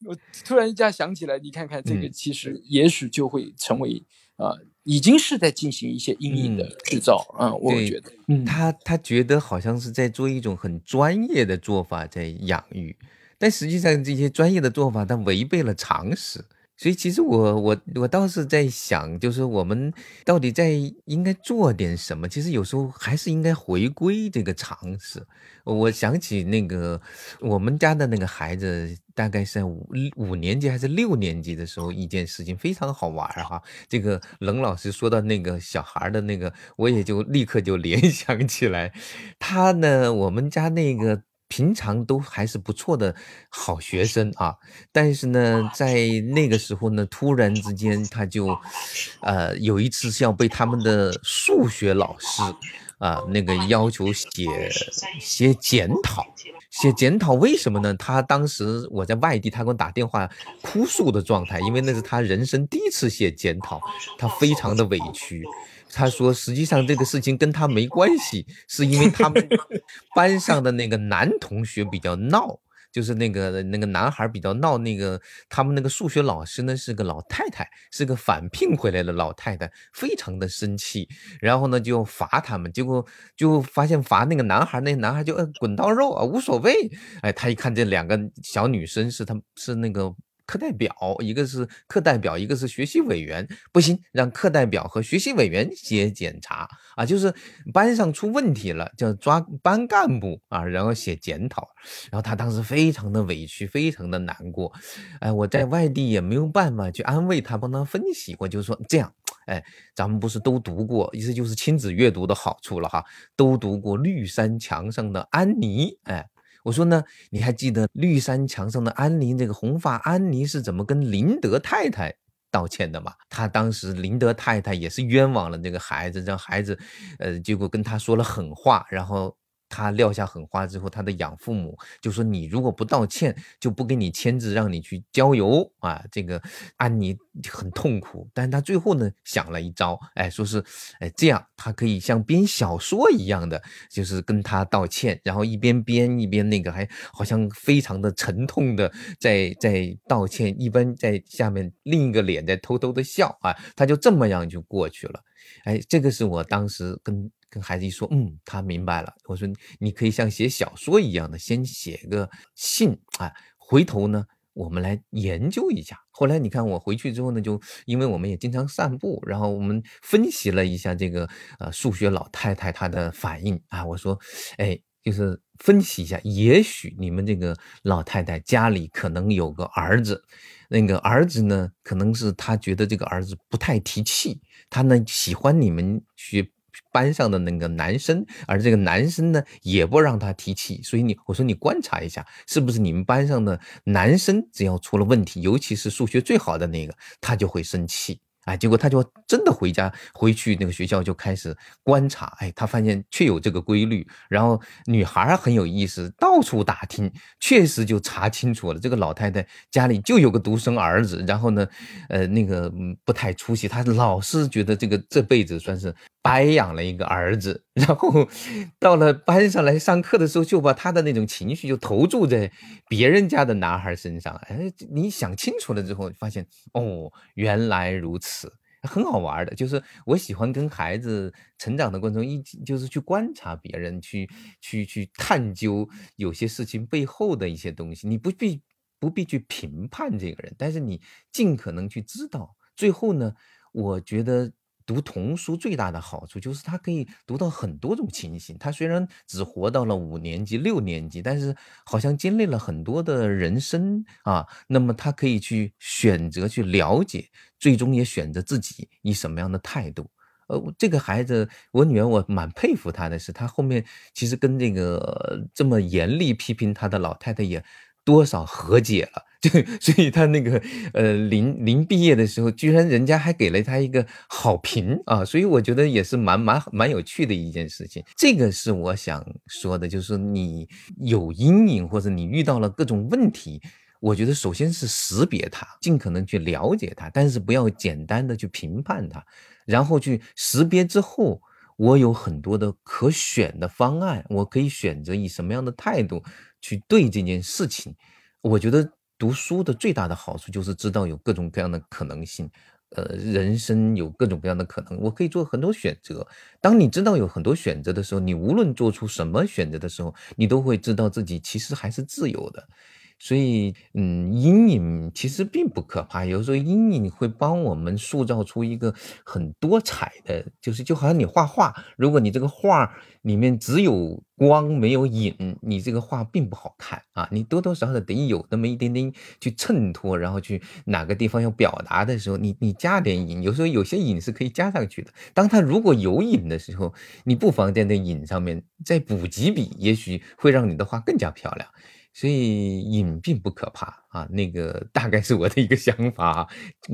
我突然一下想起来，你看看这个，其实也许就会成为啊。已经是在进行一些阴影的制造，嗯，我觉得，他他觉得好像是在做一种很专业的做法在养育，但实际上这些专业的做法，它违背了常识。所以其实我我我倒是在想，就是我们到底在应该做点什么？其实有时候还是应该回归这个常识。我想起那个我们家的那个孩子，大概是在五五年级还是六年级的时候，一件事情非常好玩哈。这个冷老师说到那个小孩的那个，我也就立刻就联 想起来，他呢，我们家那个。平常都还是不错的好学生啊，但是呢，在那个时候呢，突然之间他就，呃，有一次是要被他们的数学老师啊那个要求写写检讨，写检讨为什么呢？他当时我在外地，他给我打电话哭诉的状态，因为那是他人生第一次写检讨，他非常的委屈。他说：“实际上这个事情跟他没关系，是因为他们 班上的那个男同学比较闹，就是那个那个男孩比较闹。那个他们那个数学老师呢是个老太太，是个返聘回来的老太太，非常的生气，然后呢就罚他们，结果就发现罚那个男孩，那个男孩就呃滚刀肉啊，无所谓。哎，他一看这两个小女生是他是那个。”课代表，一个是课代表，一个是学习委员，不行，让课代表和学习委员写检查啊，就是班上出问题了，叫抓班干部啊，然后写检讨。然后他当时非常的委屈，非常的难过，哎，我在外地也没有办法去安慰他，帮他分析。我就说这样，哎，咱们不是都读过，意思就是亲子阅读的好处了哈，都读过绿山墙上的安妮，哎。我说呢，你还记得绿山墙上的安妮，这个红发安妮是怎么跟林德太太道歉的吗？她当时林德太太也是冤枉了这个孩子，让孩子，呃，结果跟他说了狠话，然后。他撂下狠话之后，他的养父母就说：“你如果不道歉，就不给你签字，让你去郊游啊！”这个安妮很痛苦，但是他最后呢想了一招，哎，说是，哎，这样他可以像编小说一样的，就是跟他道歉，然后一边编一边那个还好像非常的沉痛的在在道歉，一边在下面另一个脸在偷偷的笑啊，他就这么样就过去了。哎，这个是我当时跟。跟孩子一说，嗯，他明白了。我说，你可以像写小说一样的，先写个信啊，回头呢，我们来研究一下。后来你看我回去之后呢，就因为我们也经常散步，然后我们分析了一下这个呃数学老太太她的反应啊。我说，哎，就是分析一下，也许你们这个老太太家里可能有个儿子，那个儿子呢，可能是他觉得这个儿子不太提气，他呢喜欢你们学。班上的那个男生，而这个男生呢，也不让他提气，所以你我说你观察一下，是不是你们班上的男生只要出了问题，尤其是数学最好的那个，他就会生气啊，结果他就真的回家回去那个学校就开始观察，哎，他发现确有这个规律。然后女孩很有意思，到处打听，确实就查清楚了，这个老太太家里就有个独生儿子，然后呢，呃，那个不太出息，他老是觉得这个这辈子算是白养了一个儿子。然后到了班上来上课的时候，就把他的那种情绪就投注在别人家的男孩身上。哎，你想清楚了之后，发现哦，原来如此。很好玩的，就是我喜欢跟孩子成长的过程中，一就是去观察别人，去去去探究有些事情背后的一些东西。你不必不必去评判这个人，但是你尽可能去知道。最后呢，我觉得。读童书最大的好处就是他可以读到很多种情形。他虽然只活到了五年级、六年级，但是好像经历了很多的人生啊。那么他可以去选择、去了解，最终也选择自己以什么样的态度。呃，这个孩子，我女儿，我蛮佩服她的是，她后面其实跟这个这么严厉批评她的老太太也。多少和解了，就所以他那个呃临临毕业的时候，居然人家还给了他一个好评啊，所以我觉得也是蛮蛮蛮有趣的一件事情。这个是我想说的，就是你有阴影或者你遇到了各种问题，我觉得首先是识别它，尽可能去了解它，但是不要简单的去评判它，然后去识别之后。我有很多的可选的方案，我可以选择以什么样的态度去对这件事情。我觉得读书的最大的好处就是知道有各种各样的可能性，呃，人生有各种各样的可能，我可以做很多选择。当你知道有很多选择的时候，你无论做出什么选择的时候，你都会知道自己其实还是自由的。所以，嗯，阴影其实并不可怕。有时候阴影会帮我们塑造出一个很多彩的，就是就好像你画画，如果你这个画里面只有光没有影，你这个画并不好看啊。你多多少少得有那么一点点去衬托，然后去哪个地方要表达的时候，你你加点影。有时候有些影是可以加上去的。当它如果有影的时候，你不妨在那影上面再补几笔，也许会让你的画更加漂亮。所以瘾并不可怕啊，那个大概是我的一个想法。啊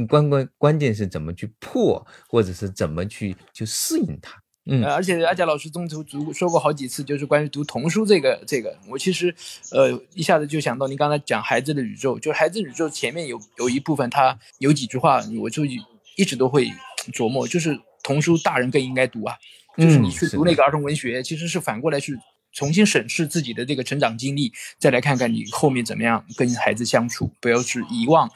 关关关键是怎么去破，或者是怎么去就适应它。嗯，而且阿佳老师中途读说过好几次，就是关于读童书这个这个，我其实呃一下子就想到您刚才讲孩子的宇宙，就孩子宇宙前面有有一部分，他有几句话，我就一直都会琢磨，就是童书大人更应该读啊，就是你去读那个儿童文学，其实是反过来去。重新审视自己的这个成长经历，再来看看你后面怎么样跟孩子相处，不要去遗忘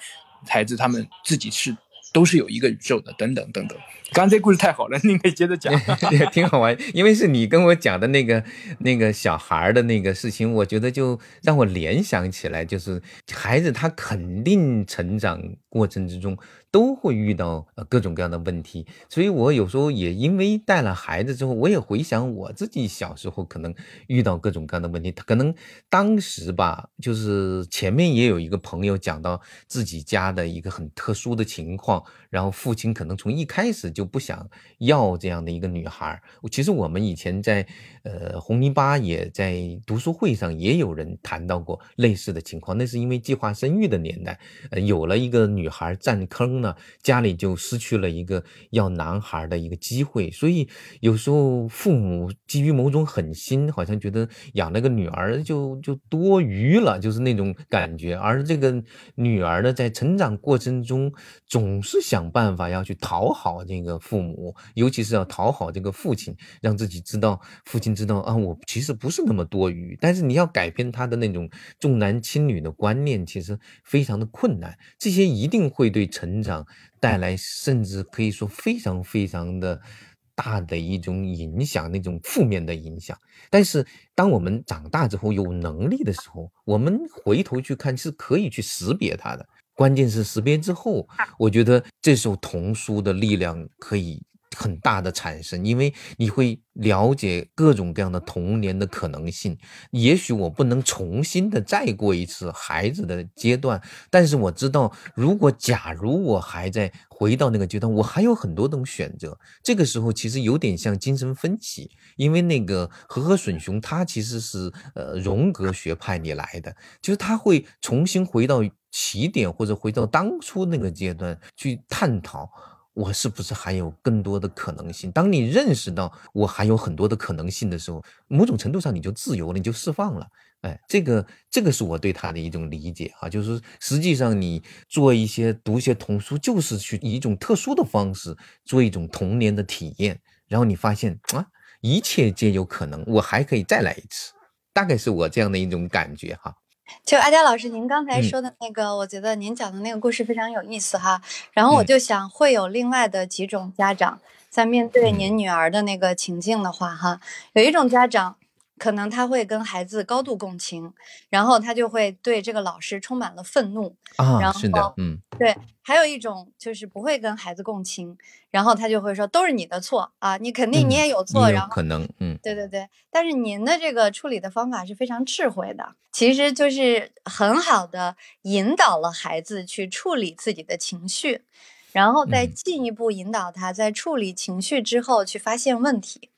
孩子他们自己是都是有一个宇宙的，等等等等。刚刚这故事太好了，您可以接着讲，也挺好玩。因为是你跟我讲的那个那个小孩的那个事情，我觉得就让我联想起来，就是孩子他肯定成长过程之中。都会遇到呃各种各样的问题，所以我有时候也因为带了孩子之后，我也回想我自己小时候可能遇到各种各样的问题。可能当时吧，就是前面也有一个朋友讲到自己家的一个很特殊的情况，然后父亲可能从一开始就不想要这样的一个女孩。其实我们以前在呃红泥巴也在读书会上也有人谈到过类似的情况，那是因为计划生育的年代，呃有了一个女孩占坑呢。家里就失去了一个要男孩的一个机会，所以有时候父母基于某种狠心，好像觉得养了个女儿就就多余了，就是那种感觉。而这个女儿呢，在成长过程中总是想办法要去讨好这个个父母，尤其是要讨好这个父亲，让自己知道父亲知道啊，我其实不是那么多余。但是你要改变他的那种重男轻女的观念，其实非常的困难。这些一定会对成长。带来甚至可以说非常非常的大的一种影响，那种负面的影响。但是当我们长大之后有能力的时候，我们回头去看是可以去识别它的。关键是识别之后，我觉得这首童书的力量可以。很大的产生，因为你会了解各种各样的童年的可能性。也许我不能重新的再过一次孩子的阶段，但是我知道，如果假如我还在回到那个阶段，我还有很多种选择。这个时候其实有点像精神分歧，因为那个和和隼雄他其实是呃荣格学派里来的，就是他会重新回到起点或者回到当初那个阶段去探讨。我是不是还有更多的可能性？当你认识到我还有很多的可能性的时候，某种程度上你就自由了，你就释放了。哎，这个这个是我对他的一种理解哈，就是实际上你做一些读一些童书，就是去以一种特殊的方式做一种童年的体验，然后你发现啊，一切皆有可能，我还可以再来一次，大概是我这样的一种感觉哈。就阿佳老师，您刚才说的那个，我觉得您讲的那个故事非常有意思哈。然后我就想，会有另外的几种家长在面对您女儿的那个情境的话哈，有一种家长。可能他会跟孩子高度共情，然后他就会对这个老师充满了愤怒啊。是的，嗯，对。还有一种就是不会跟孩子共情，然后他就会说都是你的错啊，你肯定你也有错。然后可能，嗯，对对对。但是您的这个处理的方法是非常智慧的，其实就是很好的引导了孩子去处理自己的情绪，然后再进一步引导他在处理情绪之后去发现问题。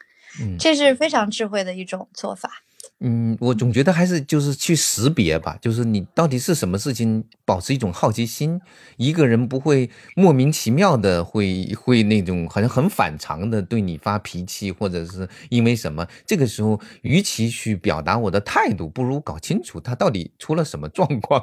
这是非常智慧的一种做法。嗯，我总觉得还是就是去识别吧，就是你到底是什么事情，保持一种好奇心。一个人不会莫名其妙的会会那种好像很反常的对你发脾气，或者是因为什么。这个时候，与其去表达我的态度，不如搞清楚他到底出了什么状况。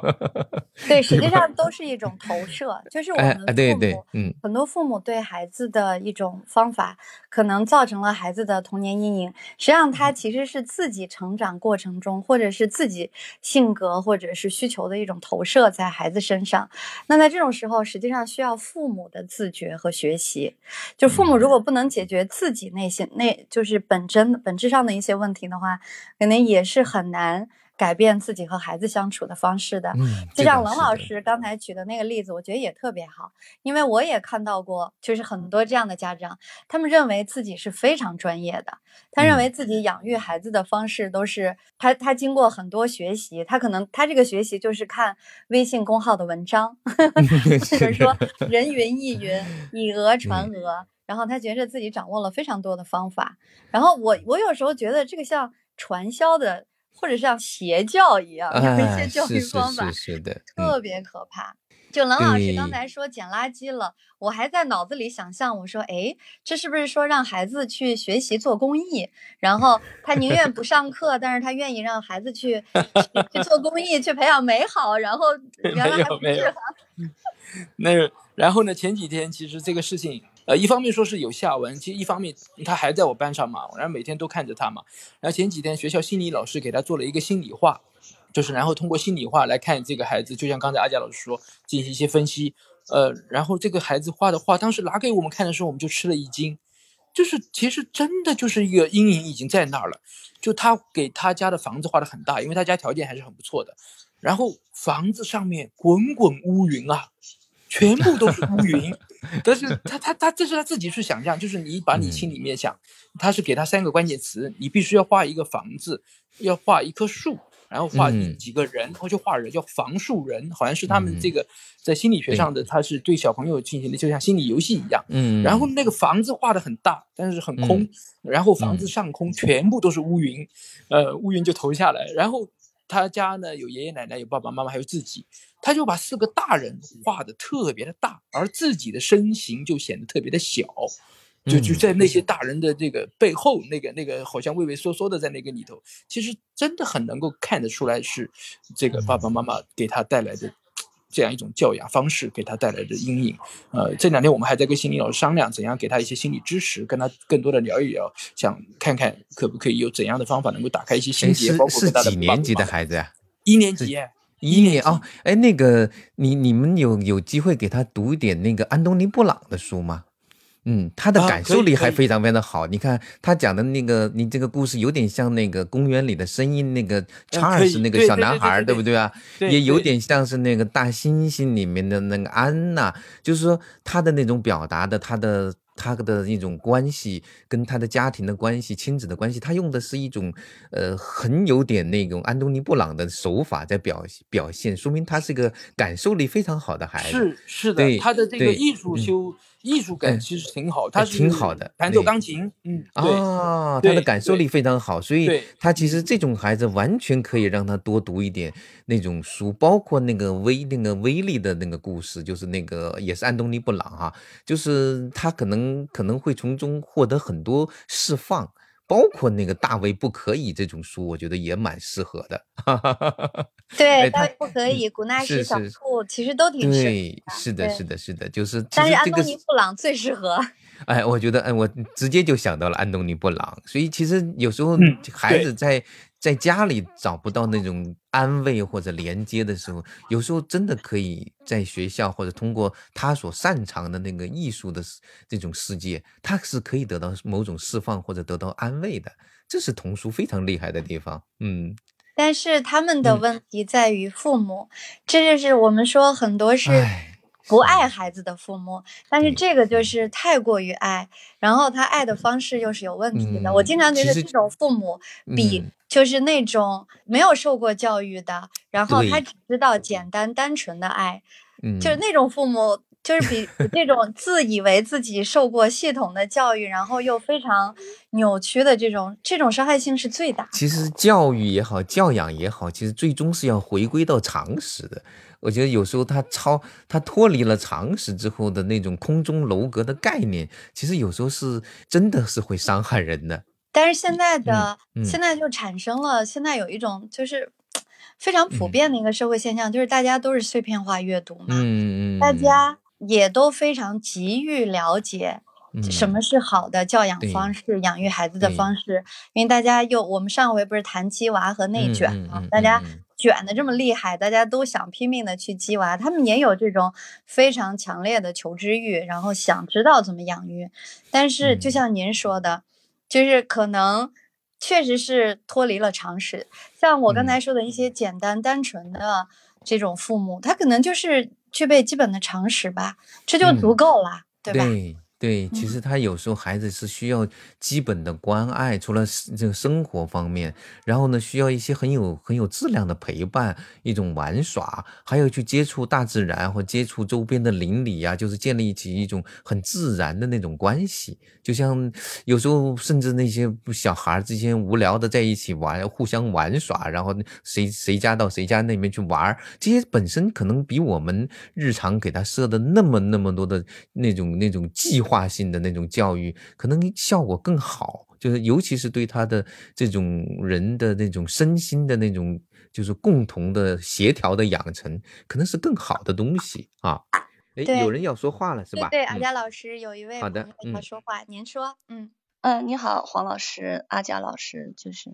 对，实际上都是一种投射，就是我们对对，嗯，很多父母对孩子的一种方法，可能造成了孩子的童年阴影。实际上，他其实是自己成长。长过程中，或者是自己性格或者是需求的一种投射在孩子身上，那在这种时候，实际上需要父母的自觉和学习。就父母如果不能解决自己内心，那就是本真本质上的一些问题的话，可能也是很难。改变自己和孩子相处的方式的，就像冷老师刚才举的那个例子，我觉得也特别好，因为我也看到过，就是很多这样的家长，他们认为自己是非常专业的，他认为自己养育孩子的方式都是他他经过很多学习，他可能他这个学习就是看微信公号的文章，或者说人云亦云，以讹传讹，然后他觉得自己掌握了非常多的方法，然后我我有时候觉得这个像传销的。或者像邪教一样，有一些教育方法是的，特别可怕。就冷老师刚才说捡垃圾了，我还在脑子里想象，我说，哎，这是不是说让孩子去学习做公益？然后他宁愿不上课，但是他愿意让孩子去去做公益，去培养美好。然后 原来还不是。那然后呢？前几天其实这个事情。呃，一方面说是有下文，其实一方面他还在我班上嘛，然后每天都看着他嘛。然后前几天学校心理老师给他做了一个心理化，就是然后通过心理化来看这个孩子，就像刚才阿佳老师说，进行一些分析。呃，然后这个孩子画的画，当时拿给我们看的时候，我们就吃了一惊，就是其实真的就是一个阴影已经在那儿了。就他给他家的房子画的很大，因为他家条件还是很不错的，然后房子上面滚滚乌云啊。全部都是乌云，但是他他他这是他自己去想象，就是你把你心里面想，他是给他三个关键词，你必须要画一个房子，要画一棵树，然后画几个人，然后就画人叫房树人，好像是他们这个在心理学上的，他是对小朋友进行的，就像心理游戏一样。嗯，然后那个房子画的很大，但是很空，然后房子上空全部都是乌云，呃，乌云就投下来，然后他家呢有爷爷奶奶，有爸爸妈妈，还有自己。他就把四个大人画的特别的大，而自己的身形就显得特别的小，就就在那些。大人的这个背后，那个那个好像畏畏缩缩的在那个里头，其实真的很能够看得出来是这个爸爸妈妈给他带来的这样一种教养方式给他带来的阴影。呃，这两天我们还在跟心理老师商量，怎样给他一些心理支持，跟他更多的聊一聊，想看看可不可以有怎样的方法能够打开一些心结，包括是几年级的孩子呀？一年级。一年哦，哎，那个你你们有有机会给他读一点那个安东尼布朗的书吗？嗯，他的感受力还非常非常的好。你看他讲的那个，你这个故事有点像那个公园里的声音，那个查尔斯那个小男孩，对不对啊？也有点像是那个大猩猩里面的那个安娜，就是说他的那种表达的，他的他的一种关系，跟他的家庭的关系、亲子的关系，他用的是一种呃很有点那种安东尼布朗的手法在表表现，说明他是个感受力非常好的孩子。是是的，他的这个艺术修、艺术感其实挺好，他是挺好的弹奏钢琴，嗯，啊，他的感受力非常好，所以他其实这种孩子完全可以让他多读一点那种书，包括那个威那个威力的那个故事，就是那个也是安东尼布朗哈，就是他可能可能会从中获得很多释放。包括那个大卫不可以这种书，我觉得也蛮适合的。对，大卫不可以，古纳什小兔其实都挺适合。对，是的，是的，是的，就是其但是安东尼布朗最适合。哎，我觉得，哎，我直接就想到了安东尼布朗，所以其实有时候嗯孩子在、在家里找不到那种安慰或者连接的时候，有时候真的可以在学校或者通过他所擅长的那个艺术的这种世界，他是可以得到某种释放或者得到安慰的，这是童书非常厉害的地方。嗯，但是他们的嗯问题在于父母，这就是我们说很多是哎不爱孩子的父母，但是这个就是太过于爱，然后他爱的方式又是有问题的。我经常觉得这种父母比嗯就是那种没有受过教育的，然后他只知道简单单纯的爱，嗯，就是那种父母。就是比比这种自以为自己受过系统的教育，然后又非常扭曲的这种，这种伤害性是最大的。其实教育也好，教养也好，其实最终是要回归到常识的。我觉得有时候他超他脱离了常识之后的那种空中楼阁的概念，其实有时候是真的是会伤害人的。但是现在的、嗯嗯。现在就产生了，现在有一种就是 非常普嗯。遍的一个社会现象，就是大家都是碎片化阅读嘛，嗯嗯，大家也都非常急于了解嗯什么。是好的教养方式、养育孩子的方式，因为大家又我们上回不是谈鸡娃和内卷嘛，嗯嗯嗯大家卷的这么厉害，大家都想拼命的去鸡娃，他们也有这种非常强烈的求知欲，然后想知道怎么养育，但是就嗯像您说的，就是可能确实是脱离了常识。像我刚嗯才说的一些简单单纯的这种父母，他可能就是具备基本的常识吧，这就足嗯够了，对吧？对对，其嗯实他有时候孩子是需要基本的关爱，除了这个生活方面，然后呢，需要一些很有很有质量的陪伴，一种玩耍，还有去接触大自然或接触周边的邻里呀、就是建立起一种很自然的那种关系。就像有时候甚至那些小孩儿之间无聊的在一起玩，互相玩耍，然后谁谁家到谁家那边去玩，这些本身可能比我们日常给他设的那么那么多的那种那种计划性的那种教育，可能效果更好。就是尤其是对他的这种人的那种身心的那种，就是共同的协调的养成，可能是更好的东西啊。哎，有人要说话了是吧？对对，阿嗯佳老师有一位好的嗯说话，您说，嗯嗯，你好，黄老师，阿佳老师，就是，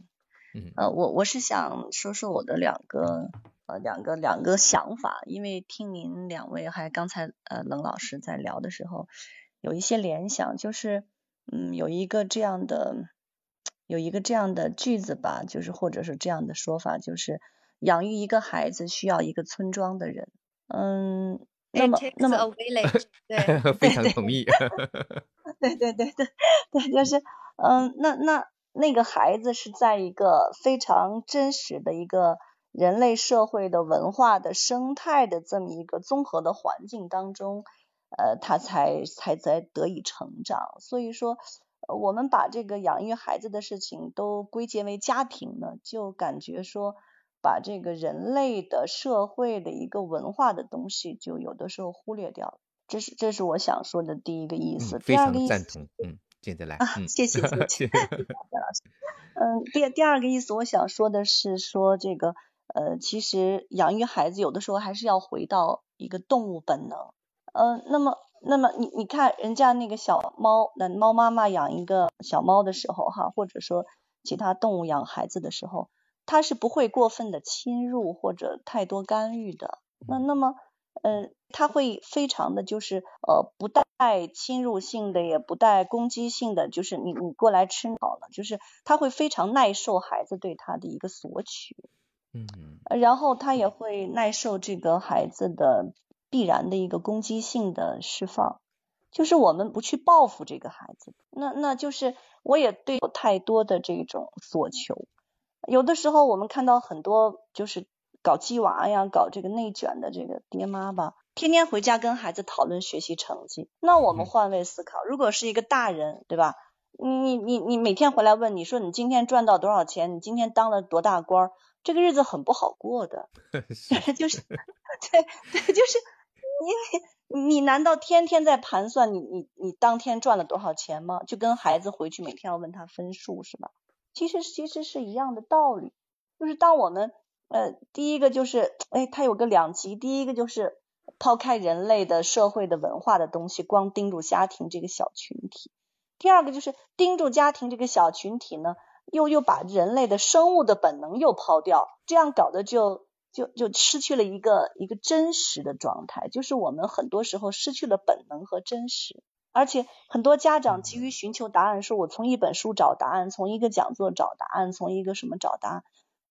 嗯呃，我我是想说说我的两个呃两个两个想法，因为听您两位还刚才呃冷老师在聊的时候，有一些联想，就是嗯有一个这样的有一个这样的句子吧，就是或者是这样的说法，就是养育一个孩子需要一一个村庄的人，嗯，那么那么 village，对，非常同意。对对对对对，就是嗯，那那那个孩子是在一个非常真实的一个人类社会的文化的生态的这么一个综合的环境当中，呃，他才才才得以成长。所以说，呃我们把这个养育孩子的事情都归结为家庭呢，就感觉说。把这个人类的社会的一个文化的东西，就有的时候忽略掉了。这是这是我想说的第一个意思。嗯，非第二个意思常赞同。嗯，接着来。啊嗯，谢谢谢谢 谢谢贾老师。嗯，第第二个意思，我想说的是说这个呃，其实养育孩子有的时候还是要回到一个动物本能。呃，那么那么你你看人家那个小猫，那猫妈妈养一个小猫的时候哈，或者说其他动物养孩子的时候，它是不会过分的侵入或者太多干预的。那那么呃，它会非常的就是呃不带侵入性的，也不带攻击性的，就是你你过来吃好了，就是它会非常耐受孩子对它的一个索取，嗯。呃然后它也会耐受这个孩子的必然的一个攻击性的释放。就是我们不去报复这个孩子。那那就是我也对有太多的这种索求。有的时候我们看到很多就是搞鸡娃呀、搞这个内卷的这个爹妈吧，天天回家跟孩子讨论学习成绩。那我们换位思考，如果是一个大人，对吧？你你你你每天回来问你说你今天赚到多少钱？你今天当了多大官？这个日子很不好过的 就是 对对，就是因为你难道天天在盘算你你你当天赚了多少钱吗？就跟孩子回去每天要问他分数是吧？其实其实是一样的道理，就是当我们呃第一个就是哎它有个两极，第一个就是抛开人类的社会的文化的东西，光盯住家庭这个小群体；第二个就是盯住家庭这个小群体呢。又又把人类的生物的本能又抛掉，这样搞得就就就失去了一个一个真实的状态，就是我们很多时候失去了本能和真实，而且很多家长急于寻求答案，说我从一本书找答案，从一个讲座找答案，从一个什么找答案，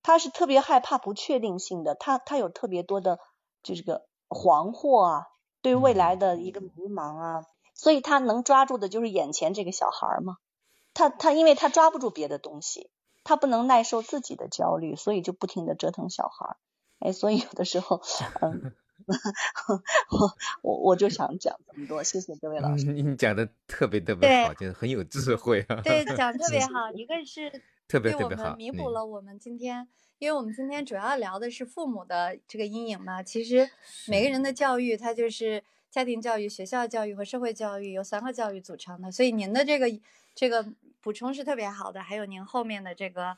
他是特别害怕不确定性的，他他有特别多的就这个惶惑啊，对未来的一个迷茫啊，所以他能抓住的就是眼前这个小孩嘛。他他，因为他抓不住别的东西，他不能耐受自己的焦虑，所以就不停的折腾小孩儿。哎，所以有的时候，嗯，我我我就想讲这么多，谢谢各位老师。你讲的特别特别好，就是很有智慧啊。对，讲特别好。一个是特别特别好，弥补了我们今天，因为我们今天主要聊的是父母的这个阴影嘛。其实每个人的教育，它就是家庭教育、学校教育和社会教育由三个教育组成的。所以您的这个这个。补充是特别好的，还有您后面的这个，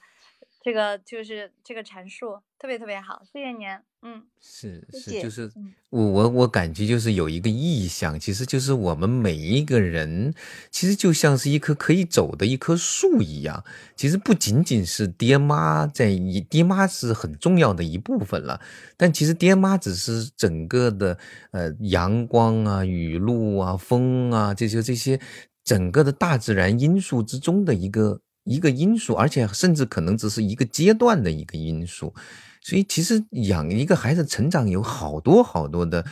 这个就是这个阐述特别特别好，谢谢您。嗯，是是，就是我我我感觉就是有一个意向，其实就是我们每一个人，其实就像是一棵可以走的一棵树一样。其实不仅仅是爹妈在一，爹妈是很重要的一部分了，但其实爹妈只是整个的呃阳光啊、雨露啊、风啊这些这些。整个的大自然因素之中的一个一个因素，而且甚至可能只是一个阶段的一个因素，所以其实养一个孩子成长有好多好多的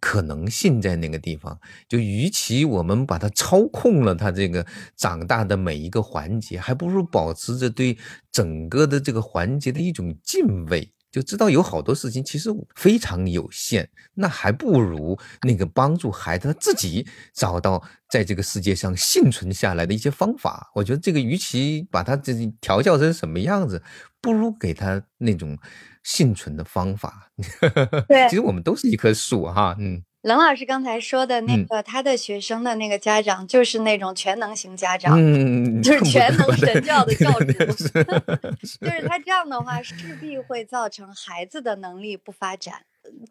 可能性在那个地方。就与其我们把它操控了他这个长大的每一个环节，还不如保持着对整个的这个环节的一种敬畏。就知道有好多事情其实非常有限，那还不如那个帮助孩子自己找到在这个世界上幸存下来的一些方法。我觉得这个与其把他这调教成什么样子，不如给他那种幸存的方法。对，其实我们都是一棵树哈，嗯。冷老师刚才说的那个，他的学生的那个家长就是那种全能型家长，嗯就是全能神 教的教主，就是他这样的话势必会造成孩子的能力不发展。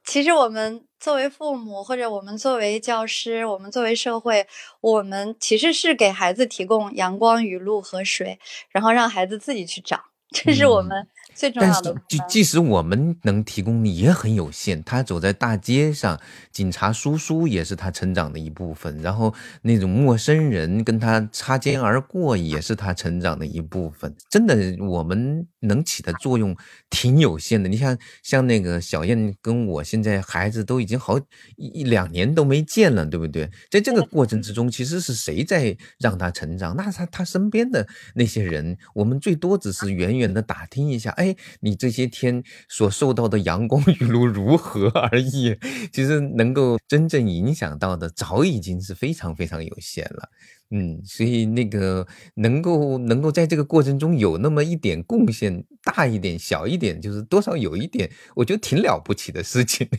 其实我们作为父母，或者我们作为教师，我们作为社会，我们其实是给孩子提供阳光、雨露和水，然后让孩子自己去找，这是我们。最重要的，就即使我们能提供的也很有限。他走在大街上，警察叔叔也是他成长的一部分。然后那种陌生人跟他擦肩而过，也是他成长的一部分。真的，我们能起的作用挺有限的。你像像那个小燕跟我现在孩子都已经好一两年都没见了，对不对？在这个过程之中，其实是谁在让他成长？那他他身边的那些人，我们最多只是远远的打听一下，哎。你这些天所受到的阳光雨露如何而已？其实能够真正影响到的，早已经是非常非常有限了。嗯，所以那个能够能够在这个过程中有那么一点贡献，大一点、小一点，就是多少有一点，我觉得挺了不起的事情。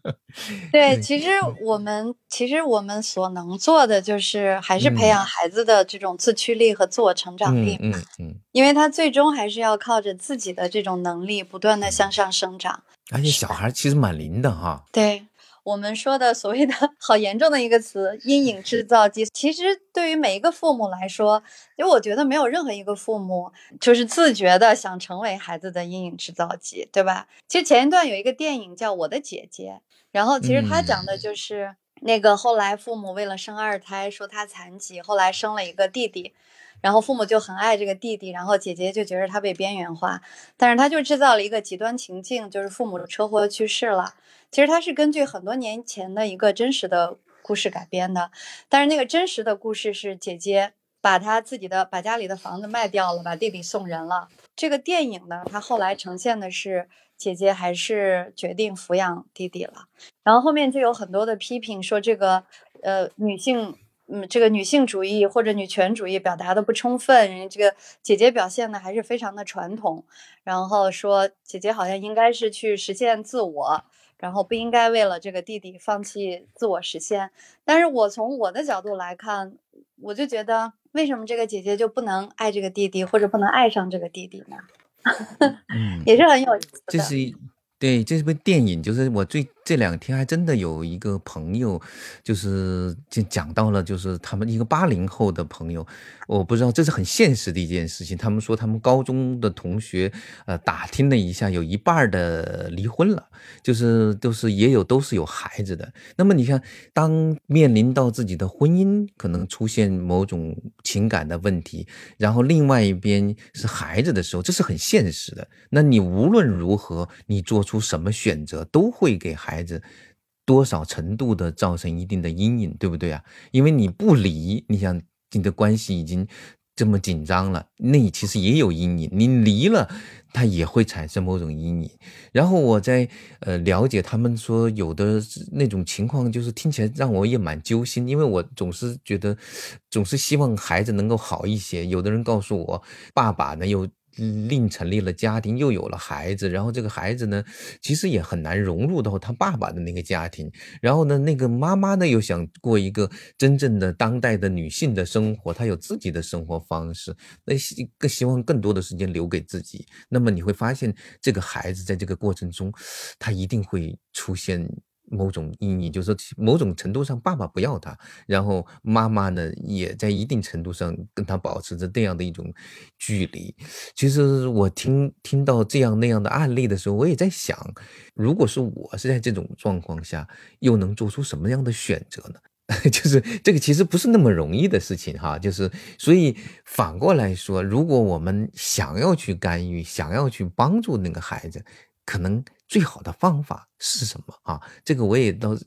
对，其实我们其实我们所能做的，就是还是培养孩子的这种自驱力和自我成长力。嗯嗯，因为他最终还是要靠着自己的这种能力，不断的向上生长。而且小孩其实蛮灵的哈。对。我们说的所谓的 好严重的一个词“阴影制造机”，其实对于每一个父母来说，因为我觉得没有任何一个父母就是自觉的想成为孩子的阴影制造机，对吧？其实前一段有一个电影叫《我的姐姐》，然后其实他讲的就是那个后来父母为了生二胎，说他残疾，后来生了一个弟弟，然后父母就很爱这个弟弟，然后姐姐就觉得他被边缘化，但是他就制造了一个极端情境，就是父母的车祸去世了。其实它是根据很多年前的一个真实的故事改编的，但是那个真实的故事是姐姐把她自己的把家里的房子卖掉了，把弟弟送人了。这个电影呢，它后来呈现的是姐姐还是决定抚养弟弟了，然后后面就有很多的批评说这个呃女性。嗯，这个女性主义或者女权主义表达的不充分，人家这个姐姐表现的还是非常的传统，然后说姐姐好像应该是去实现自我，然后不应该为了这个弟弟放弃自我实现。但是我从我的角度来看，我就觉得为什么这个姐姐就不能爱这个弟弟，或者不能爱上这个弟弟呢？嗯，也是很有意思的。这是对，这部电影就是我最。这两天还真的有一个朋友，就是就讲到了，就是他们一个八零后的朋友，我不知道这是很现实的一件事情。他们说他们高中的同学，呃，打听了一下，有一半的离婚了，就是都是也有都是有孩子的。那么你看，当面临到自己的婚姻可能出现某种情感的问题，然后另外一边是孩子的时候，这是很现实的。那你无论如何，你做出什么选择，都会给孩。孩子多少程度的造成一定的阴影，对不对啊？因为你不离，你想你的关系已经这么紧张了，那其实也有阴影。你离了，他也会产生某种阴影。然后我在呃了解他们说有的那种情况，就是听起来让我也蛮揪心，因为我总是觉得总是希望孩子能够好一些。有的人告诉我，爸爸呢又。另成立了家庭，又有了孩子，然后这个孩子呢，其实也很难融入到他爸爸的那个家庭。然后呢，那个妈妈呢，又想过一个真正的当代的女性的生活，她有自己的生活方式，那希更希望更多的时间留给自己。那么你会发现，这个孩子在这个过程中，他一定会出现。某种意义，就是说某种程度上，爸爸不要他，然后妈妈呢，也在一定程度上跟他保持着这样的一种距离。其实我听听到这样那样的案例的时候，我也在想，如果是我是在这种状况下，又能做出什么样的选择呢？就是这个其实不是那么容易的事情哈。就是所以反过来说，如果我们想要去干预，想要去帮助那个孩子，可能。最好的方法是什么啊？这个我也倒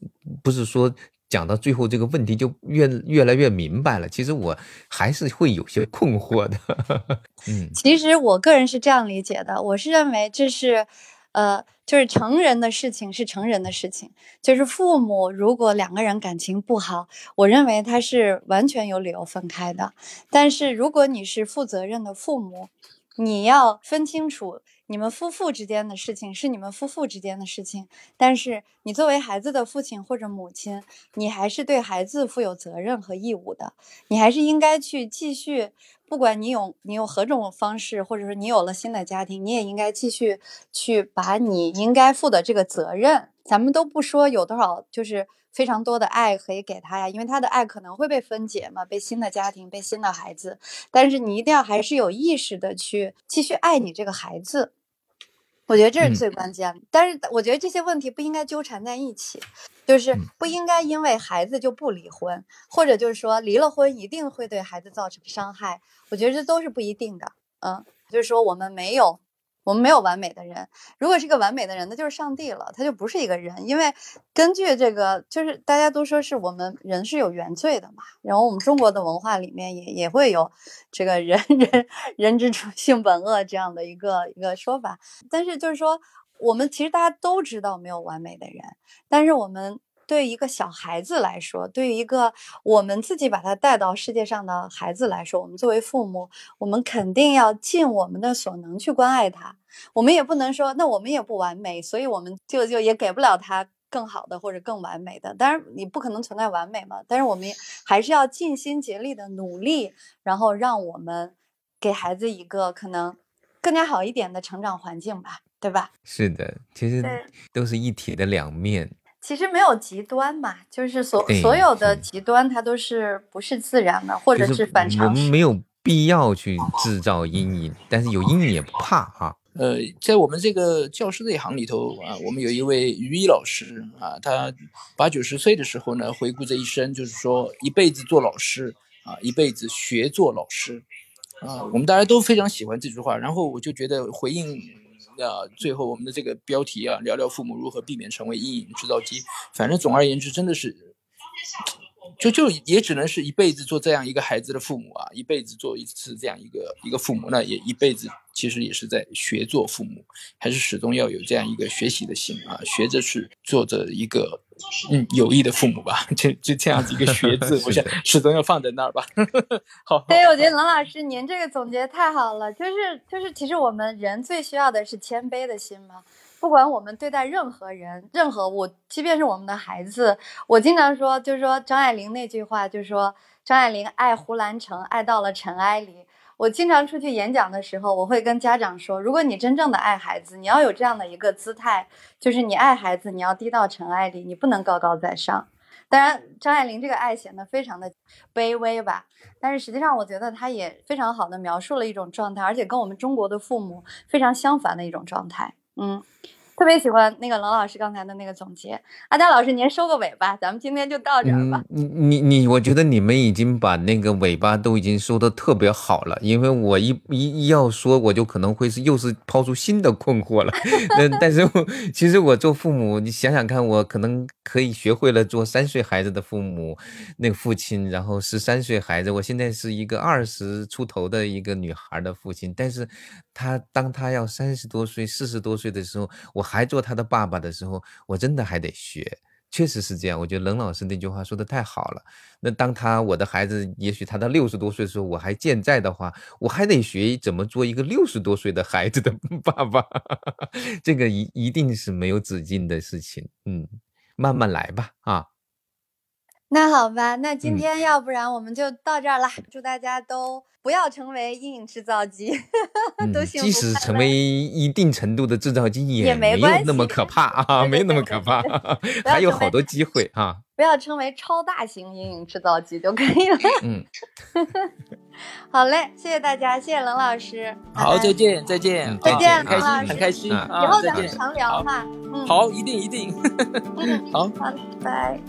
不是说讲到最后这个问题就越越来越明白了。其实我还是会有些困惑的。嗯，其实我个人是这样理解的，我是认为这是，呃，就是成人的事情是成人的事情，就是父母如果两个人感情不好，我认为他是完全有理由分开的。但是如果你是负责任的父母，你要分清楚。你们夫妇之间的事情是你们夫妇之间的事情，但是你作为孩子的父亲或者母亲，你还是对孩子负有责任和义务的。你还是应该去继续，不管你有你有何种方式，或者说你有了新的家庭，你也应该继续去把你应该负的这个责任。咱们都不说有多少，就是非常多的爱可以给他呀，因为他的爱可能会被分解嘛，被新的家庭，被新的孩子。但是你一定要还是有意识的去继续爱你这个孩子。我觉得这是最关键的，但是我觉得这些问题不应该纠缠在一起，就是不应该因为孩子就不离婚，或者就是说离了婚一定会对孩子造成伤害。我觉得这都是不一定的，嗯，就是说我们没有。我们没有完美的人，如果是个完美的人，那就是上帝了，他就不是一个人。因为根据这个，就是大家都说是我们人是有原罪的嘛。然后我们中国的文化里面也也会有这个人 人人之初性本恶这样的一个一个说法。但是就是说，我们其实大家都知道没有完美的人，但是我们。对于一个小孩子来说，对于一个我们自己把他带到世界上的孩子来说，我们作为父母，我们肯定要尽我们的所能去关爱他。我们也不能说，那我们也不完美，所以我们就就也给不了他更好的或者更完美的。当然，你不可能存在完美嘛。但是我们还是要尽心竭力的努力，然后让我们给孩子一个可能更加好一点的成长环境吧，对吧？是的，其实都是一体的两面。其实没有极端嘛，就是所所有的极端，它都是不是自然的，或者是反常。我们没有必要去制造阴影，但是有阴影也不怕啊。呃，在我们这个教师这一行里头啊，我们有一位于一老师啊，他八九十岁的时候呢，回顾这一生，就是说一辈子做老师啊，一辈子学做老师啊，我们大家都非常喜欢这句话。然后我就觉得回应。那最后我们的这个标题啊，聊聊父母如何避免成为阴影制造机。反正总而言之，真的是就就也只能是一辈子做这样一个孩子的父母啊，一辈子做一次这样一个一个父母，那也一辈子其实也是在学做父母，还是始终要有这样一个学习的心啊，学着去做着一个嗯有益的父母吧，就就这样子一个学字，我想始终要放在那儿吧。好，对，我觉得冷老师您这个总结太好了，就是就是，其实我们人最需要的是谦卑的心嘛。不管我们对待任何人，任何我，即便是我们的孩子，我经常说，就是说张爱玲那句话，就是说张爱玲爱胡兰成，爱到了尘埃里。我经常出去演讲的时候，我会跟家长说，如果你真正的爱孩子，你要有这样的一个姿态，就是你爱孩子，你要低到尘埃里，你不能高高在上。当然，张爱玲这个爱显得非常的卑微吧，但是实际上，我觉得她也非常好的描述了一种状态，而且跟我们中国的父母非常相反的一种状态。嗯。特别喜欢那个冷老师刚才的那个总结，阿佳老师您收个尾吧，咱们今天就到这儿吧。你你你，我觉得你们已经把那个尾巴都已经收的特别好了，因为我一一一要说，我就可能会是又是抛出新的困惑了。嗯，但是其实我做父母，你想想看，我可能可以学会了做三岁孩子的父母，那个父亲，然后十三岁孩子，我现在是一个二十出头的一个女孩的父亲，但是他当他要三十多岁、四十多岁的时候，我。还做他的爸爸的时候，我真的还得学，确实是这样。我觉得冷老师那句话说的太好了。那当他我的孩子，也许他到六十多岁的时候，我还健在的话，我还得学怎么做一个六十多岁的孩子的爸爸。这个一一定是没有止境的事情。嗯，慢慢来吧，啊。那好吧，那今天要不然我们就到这儿了。祝大家都不要成为阴影制造机，都幸福。即使成为一定程度的制造机，也没有那么可怕 啊，没那么可怕，还有好多机会啊。不要成为超大型阴影制造机就可以了。嗯，好嘞，谢谢大家，谢谢冷老师。好，再见，再见，再见，开心，很开心。以后咱们常聊哈。好，一定一定。好，好，拜。